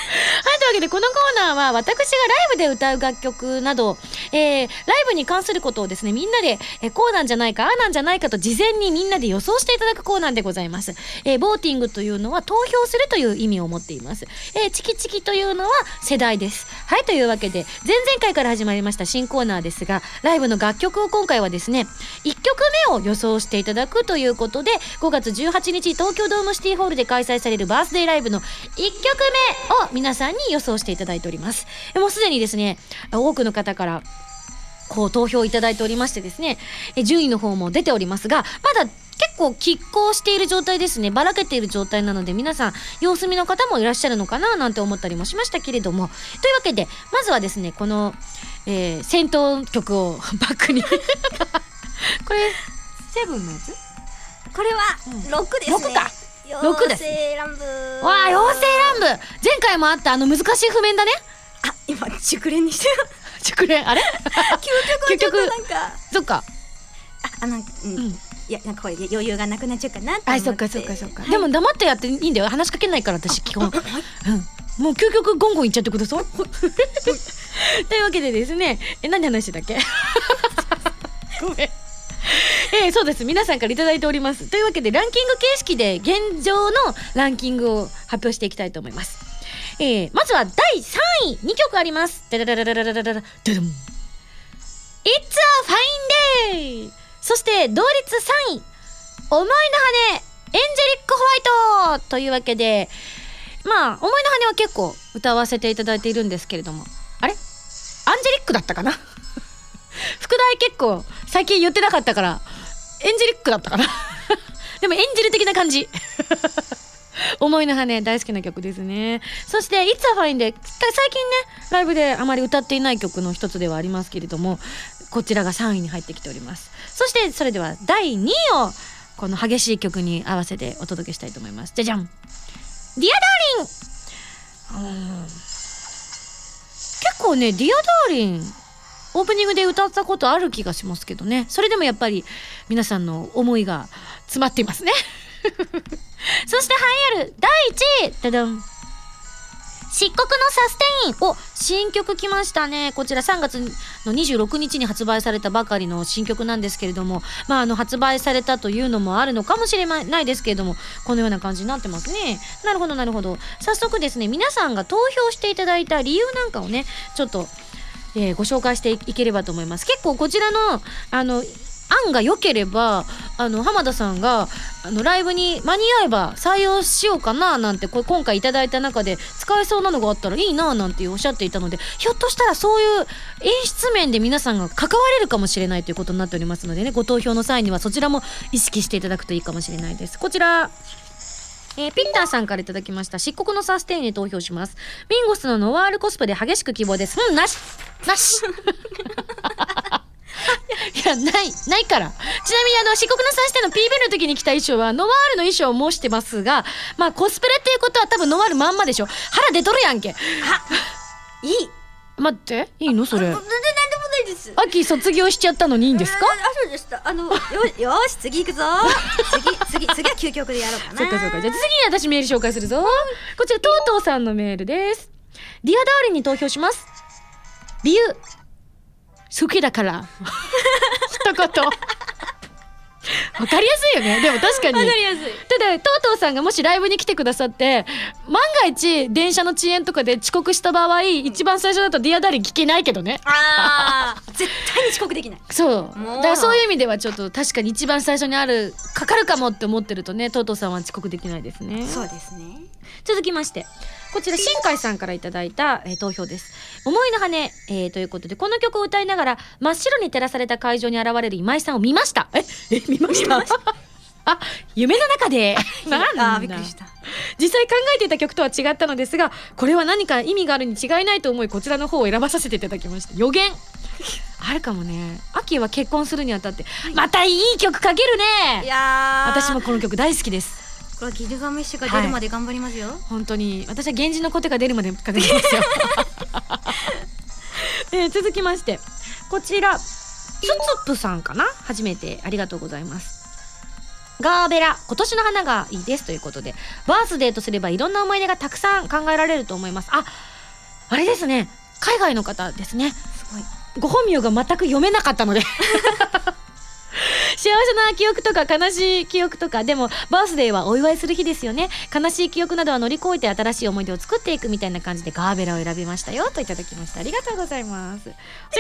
はい、というわけでこのコーナーは私がライブで歌う楽曲など、えー、ライブに関することをですね、みんなで、えーこうなんじゃないか、ああなんじゃないかと事前にみんなで予想していただくコーナーでございます。えーボーティングというのは投票するという意味を持っています。えーチキチキというのは世代です。はい、というわけで、前々回から始まりました新コーナーですが、ライブの楽曲を今回はですね、1曲目を予想していただくということで、5月18日東京ドームシティホールで開催されるバースデーライブの1曲目を皆さんに予想していただいております。えもうすでにですね、多くの方からこう投票いただいておりましてですね、え順位の方も出ておりますが、まだ結構拮抗している状態ですね。ばらけている状態なので、皆さん、様子見の方もいらっしゃるのかななんて思ったりもしましたけれども。というわけで、まずはですね、この、えー戦闘曲をバックに。これ、セブンのやつ？これは六ですね六か六です妖精わあ、妖精乱舞前回もあったあの難しい譜面だね。あ今熟練にしてる 熟練、あれ？究極はなんかそっか。ああなんかうん、んいやなんかこれで余裕がなくなっちゃうかなってあ、そっかそっかそっか。はいでも黙ってやっていいんだよ。話しかけないから私基本。うん。もう究極ゴンゴンいっちゃってください。というわけでですね、え、何の話だっけごめん。えーそうです。皆さんからいただいております。というわけで、ランキング形式で現状のランキングを発表していきたいと思います。えーまずは第3位、2曲あります。ダダダダダダダダダダダン It's a fine day! そして、同率3位、思いの羽エンジェリックホワイトというわけで、まあ、思いの羽は結構歌わせていただいているんですけれども、あれ？アンジェリックだったかな？副題結構最近言ってなかったから、エンジェリックだったかな でもエンジェル的な感じ。思いの羽大好きな曲ですね。そして、It's a Fine で、最近ね、ライブであまり歌っていない曲の一つではありますけれども、こちらが3位に入ってきております。そして、それでは第2位を、この激しい曲に合わせてお届けしたいと思います。じゃじゃん !Dear Darling! うん結構ね、Dear Darling オープニングで歌ったことある気がしますけどね。それでもやっぱり皆さんの思いが詰まっていますね。そして栄えある第1位ダダン漆黒のサステイン。お新曲来ましたね。こちら3月の26日に発売されたばかりの新曲なんですけれどもまああの発売されたというのもあるのかもしれないですけれどもこのような感じになってますね。なるほどなるほど。早速ですね皆さんが投票していただいた理由なんかをねちょっとえーご紹介していければと思います。結構こちらのあの案が良ければあの浜田さんがあのライブに間に合えば採用しようかななんてこれ今回いただいた中で使えそうなのがあったらいいななんておっしゃっていたのでひょっとしたらそういう演出面で皆さんが関われるかもしれないということになっておりますのでねご投票の際にはそちらも意識していただくといいかもしれないです。こちら。えーピッターさんからいただきました。漆黒のサステインに投票します。ミンゴスのノワールコスプで激しく希望です。うん、なしなし いや、ない、ないから。ちなみにあの、漆黒のサステイの PV の時に着た衣装は、ノワールの衣装を申してますが、まあ、コスプレっていうことは多分ノワールまんまでしょ。腹出とるやんけ。いい待って、いいのそれ全。然なんでもないです秋卒業しちゃったのにいいんですか？ああそうでしたあのよよし次行くぞ次次次は究極でやろうかなそっかそっか。じゃあ次に私メール紹介するぞ。こちら、とうとうさんのメールです。 Dear Darling に投票します。理由。好きだから。一言。わかりやすいよね。でも確かに。わかりやすいただ、とうとうさんがもしライブに来てくださって、万が一電車の遅延とかで遅刻した場合、一番最初だと Dear Darling 聞けないけどね。あー絶対に遅刻できないそうだからそういう意味ではちょっと確かに一番最初にある、かかるかもって思ってるとね、とうとうさんは遅刻できないですね。そうですね続きましてこちら新海さんからいただいた、えー投票です。思いの羽、えーということでこの曲を歌いながら真っ白に照らされた会場に現れる今井さんを見ました。ええ 見ました？あ夢の中で。なんびっくりした。実際考えていた曲とは違ったのですがこれは何か意味があるに違いないと思いこちらの方を選ばさせていただきました。予言。あるかもね。秋は結婚するにあたって、またいい曲かけるいねやー。私もこの曲大好きですこれはギルガメッシュが出るまで頑張りますよ、本当に。私は源氏のコテが出るまでかけてますよ、えー続きまして。こちらツツプさんかな？初めてありがとうございます。ガーベラ今年の花がいいです。ということで。バースデーとすればいろんな思い出がたくさん考えられると思います。ああれですね。海外の方ですね。すごい。ご本名が全く読めなかったので 幸せな記憶とか悲しい記憶とかでもバースデーはお祝いする日ですよね。悲しい記憶などは乗り越えて新しい思い出を作っていくみたいな感じでガーベラを選びましたよといただきました。ありがとうございます。で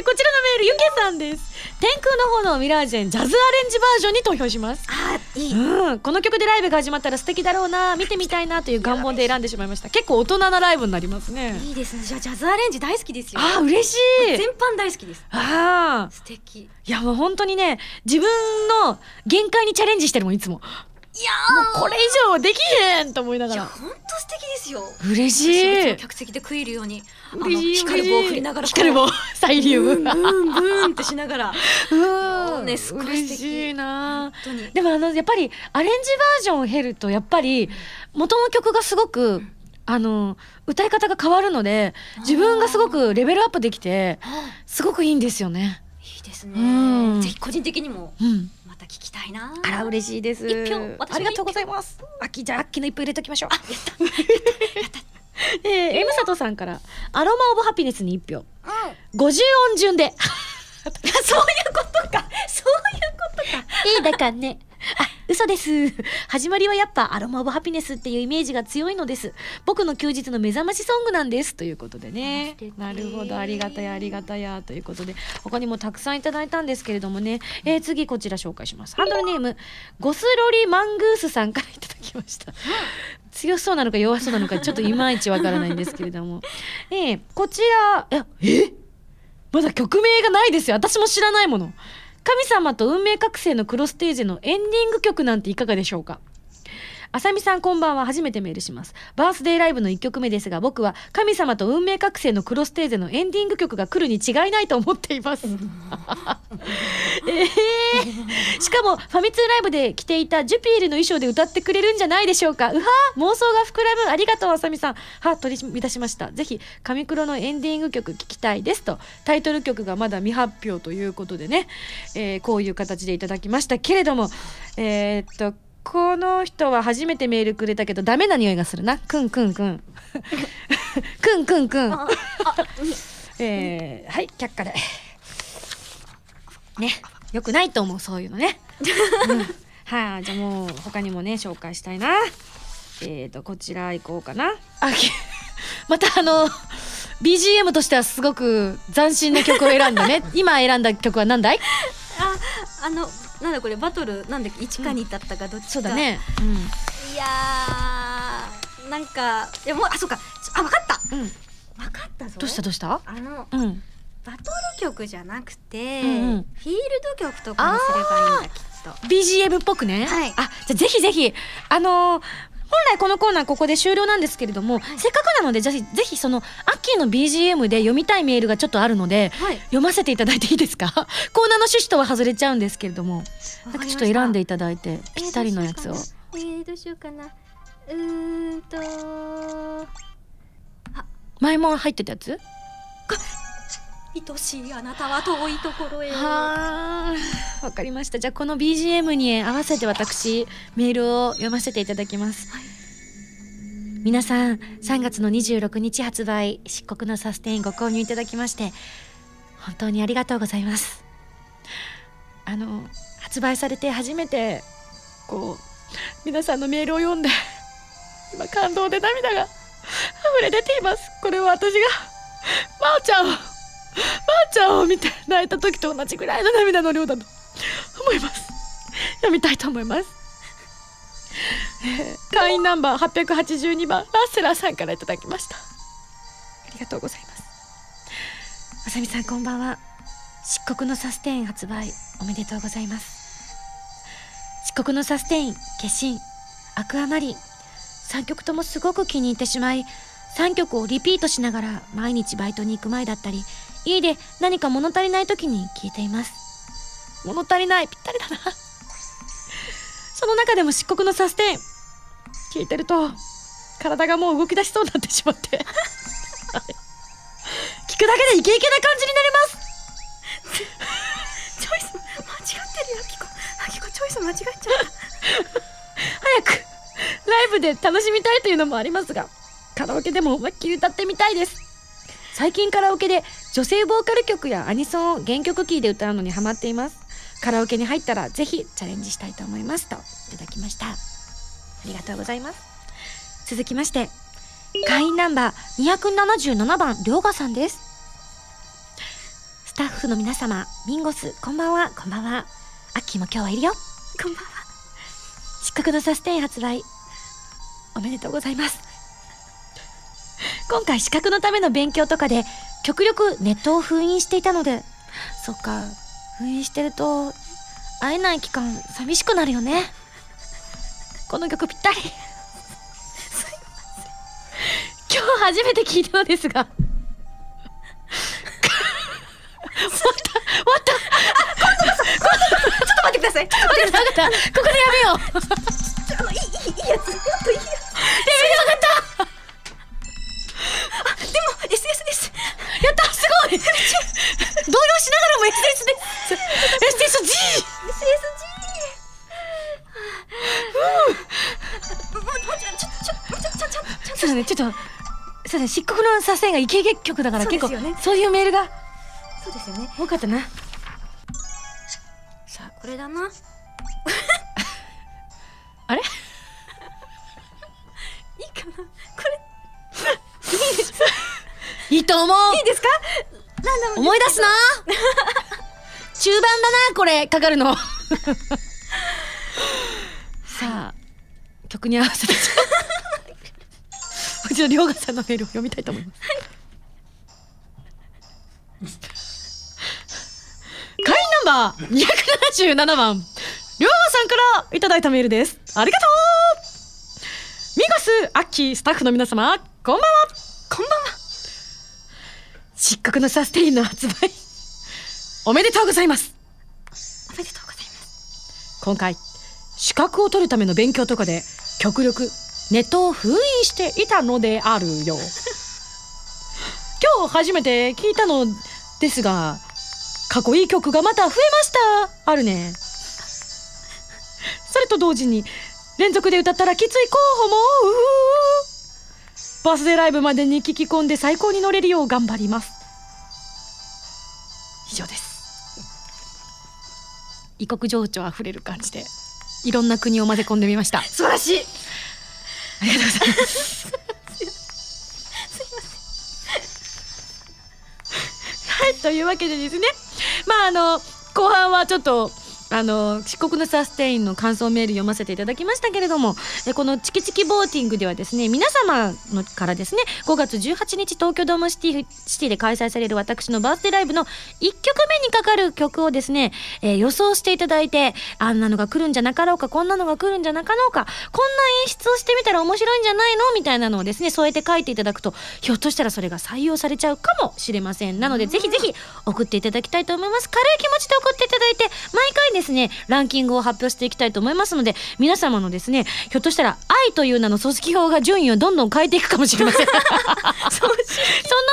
こちらのメールゆけさんです。天空の炎ミラージェンジャズアレンジバージョンに投票します。あーいい。うん、この曲でライブが始まったら素敵だろうな見てみたいなという願望で選んでしまいました。結構大人なライブになりますね。いいですね。じゃあジャズアレンジ大好きですよ。あー嬉しい。全般大好きです。ああ素敵いやもう本当にね自分の限界にチャレンジしてるもんいつも。もいやうこれ以上できへんと思いないがら。や本当素敵ですよ。嬉しい。客席で食い入るようにあの光る棒を振りながら光る棒サイリウムブーンブーンってしながら。うん。ねすごい素敵嬉しいな。でもあのやっぱりアレンジバージョンを経るとやっぱり元の曲がすごくあの歌い方が変わるので自分がすごくレベルアップできてあすごくいいんですよね。ですうんねぜひ個人的にもうん。また聞きたいなあら嬉しいです。一票ありがとうございます。秋じゃあ秋の一票入れときましょう。あやった えー、M 佐藤さんからアロマオブハピネスに一票。うん50音順で。そういうことかそういうことかいいだかんね。あ、嘘です。始まりはやっぱアロマオブハピネスっていうイメージが強いのです。僕の休日の目覚ましソングなんです。ということでね。なるほど。ありがたやありがたや。ということで、他にもたくさんいただいたんですけれどもね。えー次こちら紹介します。ハンドルネーム、ゴスロリマングースさんからいただきました。強そうなのか弱そうなのかちょっといまいちわからないんですけれども。えーこちら、え、え？まだ曲名がないですよ。私も知らないもの。神様と運命覚醒のクロステージのエンディング曲なんていかがでしょうか？あさみさんこんばんは。初めてメールします。バースデーライブの1曲目ですが僕は神様と運命覚醒のクロステーゼのエンディング曲が来るに違いないと思っています。えー。しかもファミ通ライブで着ていたジュピールの衣装で歌ってくれるんじゃないでしょうか。うは妄想が膨らむ。ありがとうあさみさん。は取り乱しました。ぜひ神黒のエンディング曲聞きたいですと。タイトル曲がまだ未発表ということでね、えーこういう形でいただきましたけれども。えーっとこの人は初めてメールくれたけどダメな匂いがするな。くんくんくん。くん くんくん。あ えーはい却下で。ねよくないと思うそういうのね、うん。はい、じゃあもう他にもね紹介したいな。えーとこちら行こうかな。あきまたあの BGM としてはすごく斬新な曲を選んだね。今選んだ曲は何だい？ああのなんだこれバトルなんだっけ1か2だったかどっちか、そうだね。うん。いやーなんかいやもうあそうか。あ分かった。うん。分かったぞ。どうしたどうした？あのうん。バトル曲じゃなくて、うんうん。フィールド曲とかにすればいいんだきっと。BGM っぽくね、はい。あじゃあぜひぜひ。あのー本来このコーナーここで終了なんですけれども、せっかくなのでぜひぜひそのアッキーの BGM で読みたいメールがちょっとあるのではい。読ませていただいていいですか？コーナーの趣旨とは外れちゃうんですけれどもなんかちょっと選んでいただいてぴったりのやつを、えー、どうしようかな。えー、どうしようかなうー。んと前も入ってたやつ？愛しいあなたは遠いところへ。わかりました。じゃあこの BGM に合わせて私メールを読ませていただきます、はい皆さん3月の26日発売漆黒のサステインご購入いただきまして本当にありがとうございます。あの発売されて初めてこう皆さんのメールを読んで今感動で涙が溢れ出ています。これは私がまおちゃんちゃんを見て泣いた時と同じぐらいの涙の量だと思います。読みたいと思います、えー会員ナンバー882番ラッセラーさんからいただきました。ありがとうございます。あさみさんこんばんは。漆黒のサステイン発売おめでとうございます。漆黒のサステイン化身アクアマリン。3曲ともすごく気に入ってしまい3曲をリピートしながら毎日バイトに行く前だったり家で何か物足りない時に聴いています。物足りないぴったりだな。その中でも漆黒のサステイン聴いてると体がもう動き出しそうになってしまって。は い聞くだけでイケイケな感じになります。チョイス間違ってるよアキコ。アキコチョイス間違えちゃった。早くライブで楽しみたいというのもありますがカラオケでも思いっきり歌ってみたいです最近カラオケで女性ボーカル曲やアニソンを原曲キーで歌うのにハマっています。カラオケに入ったらぜひチャレンジしたいと思いますといただきました。ありがとうございます。続きまして会員ナンバー277番りょうがさんです。スタッフの皆様ミンゴスこんばんは。こんばんは。アッキーも今日はいるよ。こんばんは。失格のサステイン発売おめでとうございます。今回資格のための勉強とかで極力ネットを封印していたのでそっか封印してると会えない期間寂しくなるよね。この曲ぴったり。今日初めて聞いたのですが。終わった終わったちょっと待ってください。ちょっと待ってください。分かったここでやめよう。あのいいいいいいやつもっといいやつやめよかったやったすごい。動揺しながらも SS です SSG SSG うもうちょちょちょちょちょちょちょそうだねちょっとそうだね漆黒の左遷がイケイケ曲だから結構ですよねそういうメールがそうですよね多かったなさあこれだないいと思う。いいですか？ランダム思い出すな。中盤だなこれかかるの。さあ曲に合わせて。うちの涼河さんのメールを読みたいと思います。会員ナンバー277番りょうさんからいただいたメールです。ありがとう。ミゴスアッキースタッフの皆様こんばんは失格のサステインの発売。おめでとうございます。おめでとうございます。今回資格を取るための勉強とかで極力ネットを封印していたのであるよ 今日初めて聞いたのですがかっこいい曲がまた増えました。あるね。それと同時に連続で歌ったらきつい候補も。うー。バースデライブまでに聞き込んで最高に乗れるよう頑張ります。以上です。異国情緒あふれる感じでいろんな国を混ぜ込んでみました。素晴らしい。ありがとうございます。はいというわけでですね。まああの後半はちょっとあの漆黒のサステインの感想メール読ませていただきましたけれどもえこのチキチキボーティングではですね皆様のからですね5月18日東京ドームシティシティで開催される私のバースデーライブの1曲目にかかる曲をですね、えー予想していただいてあんなのが来るんじゃなかろうかこんなのが来るんじゃなかろうかこんな演出をしてみたら面白いんじゃないのみたいなのをですね添えて書いていただくとひょっとしたらそれが採用されちゃうかもしれません。なのでぜひぜひ送っていただきたいと思います。軽い気持ちで送っていただいて毎回ですねランキングを発表していきたいと思いますので皆様のですねひょっとしたら愛という名の組織票が順位をどんどん変えていくかもしれません。そんな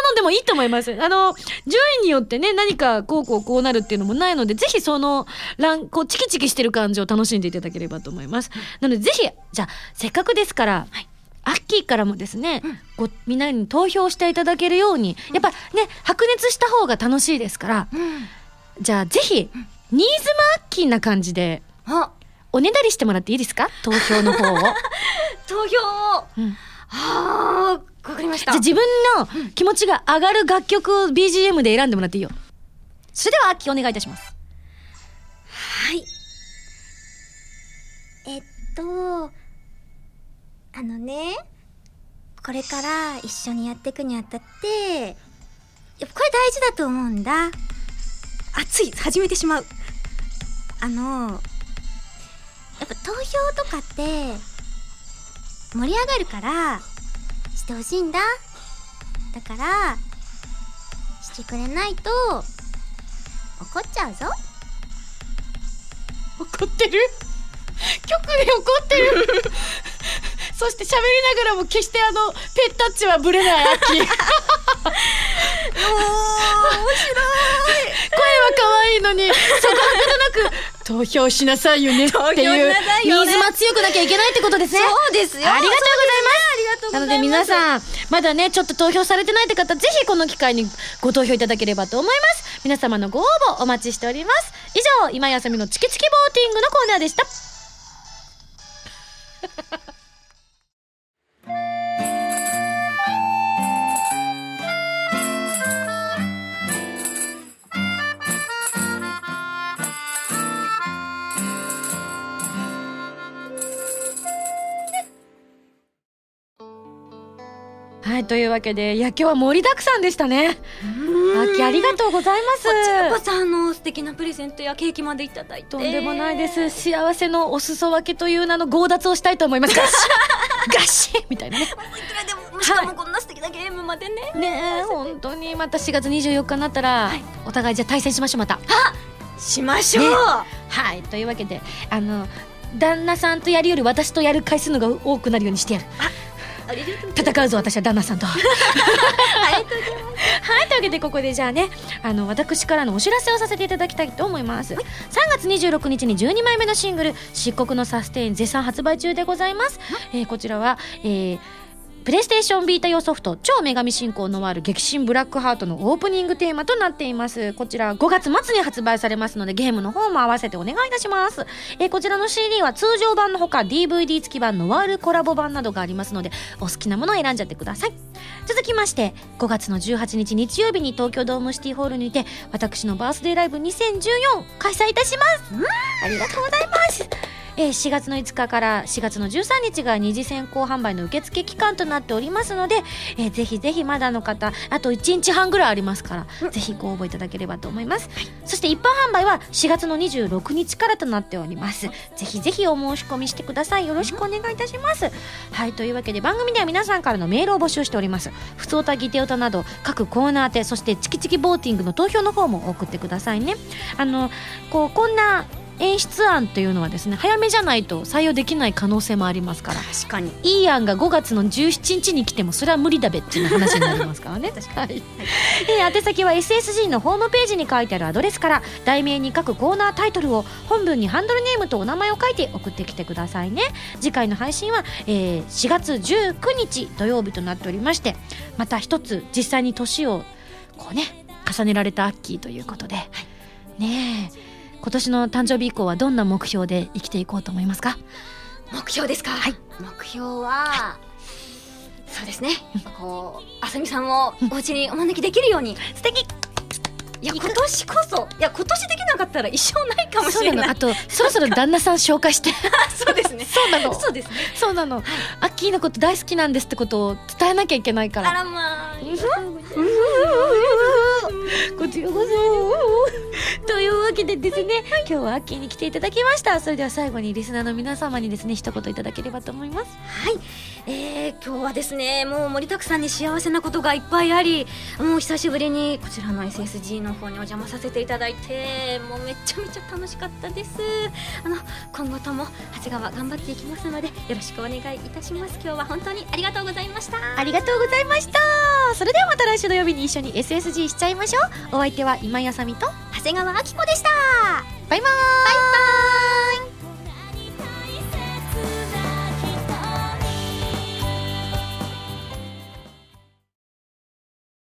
のでもいいと思います。あの順位によってね何かこうこうこうなるっていうのもないのでぜひそのランこうチキチキしてる感じを楽しんでいただければと思います。なのでぜひじゃあせっかくですから、アッキーからもですね、ごみん。なに投票していただけるように、やっぱね白熱した方が楽しいですから、じゃあぜひ、新妻アッキーな感じであ。おねだりしてもらっていいですか？投票の方を、投票を。うん。あーわかりました。じゃあ自分の気持ちが上がる楽曲を BGM で選んでもらっていいよ。それではアッキーお願いいたします。はい。えっとあのねこれから一緒にやっていくにあたってやっぱこれ大事だと思うんだ。あつい。始めてしまうあのやっぱ投票とかって盛り上がるからしてほしいんだ。だからしてくれないと怒っちゃうぞ。怒ってる？曲で怒ってる。そして喋りながらも決してあのペッタッチはブレないアッキー。声は可愛いのにそこはくなく投票しなさいよねっていう。投票しなさいよね。新妻強くなきゃいけないってことですね。そうですよ。ありがとうございます。ありがとうございます。なので皆さんまだねちょっと投票されてないって方ぜひこの機会にご投票いただければと思います。皆様のご応募お待ちしております。以上今やさみのチキチキボーティングのコーナーでしたというわけでいや今日は盛りだくさんでしたね。あきありがとうございます。こちらこそあの素敵なプレゼントやケーキまでいただいて。とんでもないです。幸せのお裾分けという名の強奪をしたいと思います。ガシッ。ガシッみたいなね。しかもこんな素敵なゲームまでね、ねえ本当に。また4月24日になったら、お互いじゃあ対戦しましょうまた。しましょう、ね。はい。というわけであの旦那さんとやるより私とやる回数のが多くなるようにしてやる。あ戦うぞ私は旦那さんと。はいというわけでここでじゃあねあの私からのお知らせをさせていただきたいと思います、3月26日に12枚目のシングル「漆黒のサステイン」絶賛発売中でございます、えーこちらは、えープレイステーションビータ用ソフト「超女神進行のワール激震ブラックハート」のオープニングテーマとなっています。こちら5月末に発売されますのでゲームの方も合わせてお願いいたします、えこちらの CD は通常版のほか DVD 付き版のワールコラボ版などがありますのでお好きなものを選んじゃってください。続きまして5月の18日日曜日に東京ドームシティホールにて私のバースデーライブ2014開催いたします。ありがとうございます。えー4月の5日から4月の13日が二次先行販売の受付期間となっておりますので、えーぜひぜひまだの方あと1日半ぐらいありますから、ぜひご応募いただければと思います、そして一般販売は4月の26日からとなっております。ぜひぜひお申し込みしてください。よろしくお願いいたします。はいというわけで番組では皆さんからのメールを募集しております。ふつおたぎておたなど各コーナー宛てそしてチキチキボーティングの投票の方も送ってくださいね。あのこうこんな演出案というのはですね早めじゃないと採用できない可能性もありますから。確かに。いい案が5月の17日に来てもそれは無理だべっていう話になりますからね。はい、えー宛先は SSG のホームページに書いてあるアドレスから題名に各コーナータイトルを本文にハンドルネームとお名前を書いて送ってきてくださいね。次回の配信は、えー4月19日土曜日となっておりましてまた一つ実際に年をこうね重ねられたアッキーということで、ねえ今年の誕生日以降はどんな目標で生きていこうと思いますか？目標ですか？はい。目標は、そうですね。こうあさみさんをお家にお招きできるように。素敵。いや今年こそいや今年できなかったら一生ないかもしれない。あとそろそろ旦那さん紹介して。そうですね。そうなの。そうですね。そうなの、アッキーのこと大好きなんですってことを伝えなきゃいけないかあららまあこちらこそというわけでですね今日はアッキーに来ていただきました。それでは最後にリスナーの皆様にですね一言いただければと思います。はい、えー、今日はですねもう盛りだくさんに幸せなことがいっぱいありもう久しぶりにこちらの SSG の方にお邪魔させていただいてもうめちゃめちゃ楽しかったです。あの今後とも長谷川頑張っていきますのでよろしくお願いいたします。今日は本当にありがとうございました。ありがとうございました。それではまた来週土曜日に一緒に SSG しちゃいましょう。お相手は今井あさみと長谷川明子でした。バイバーイ。バイバーイ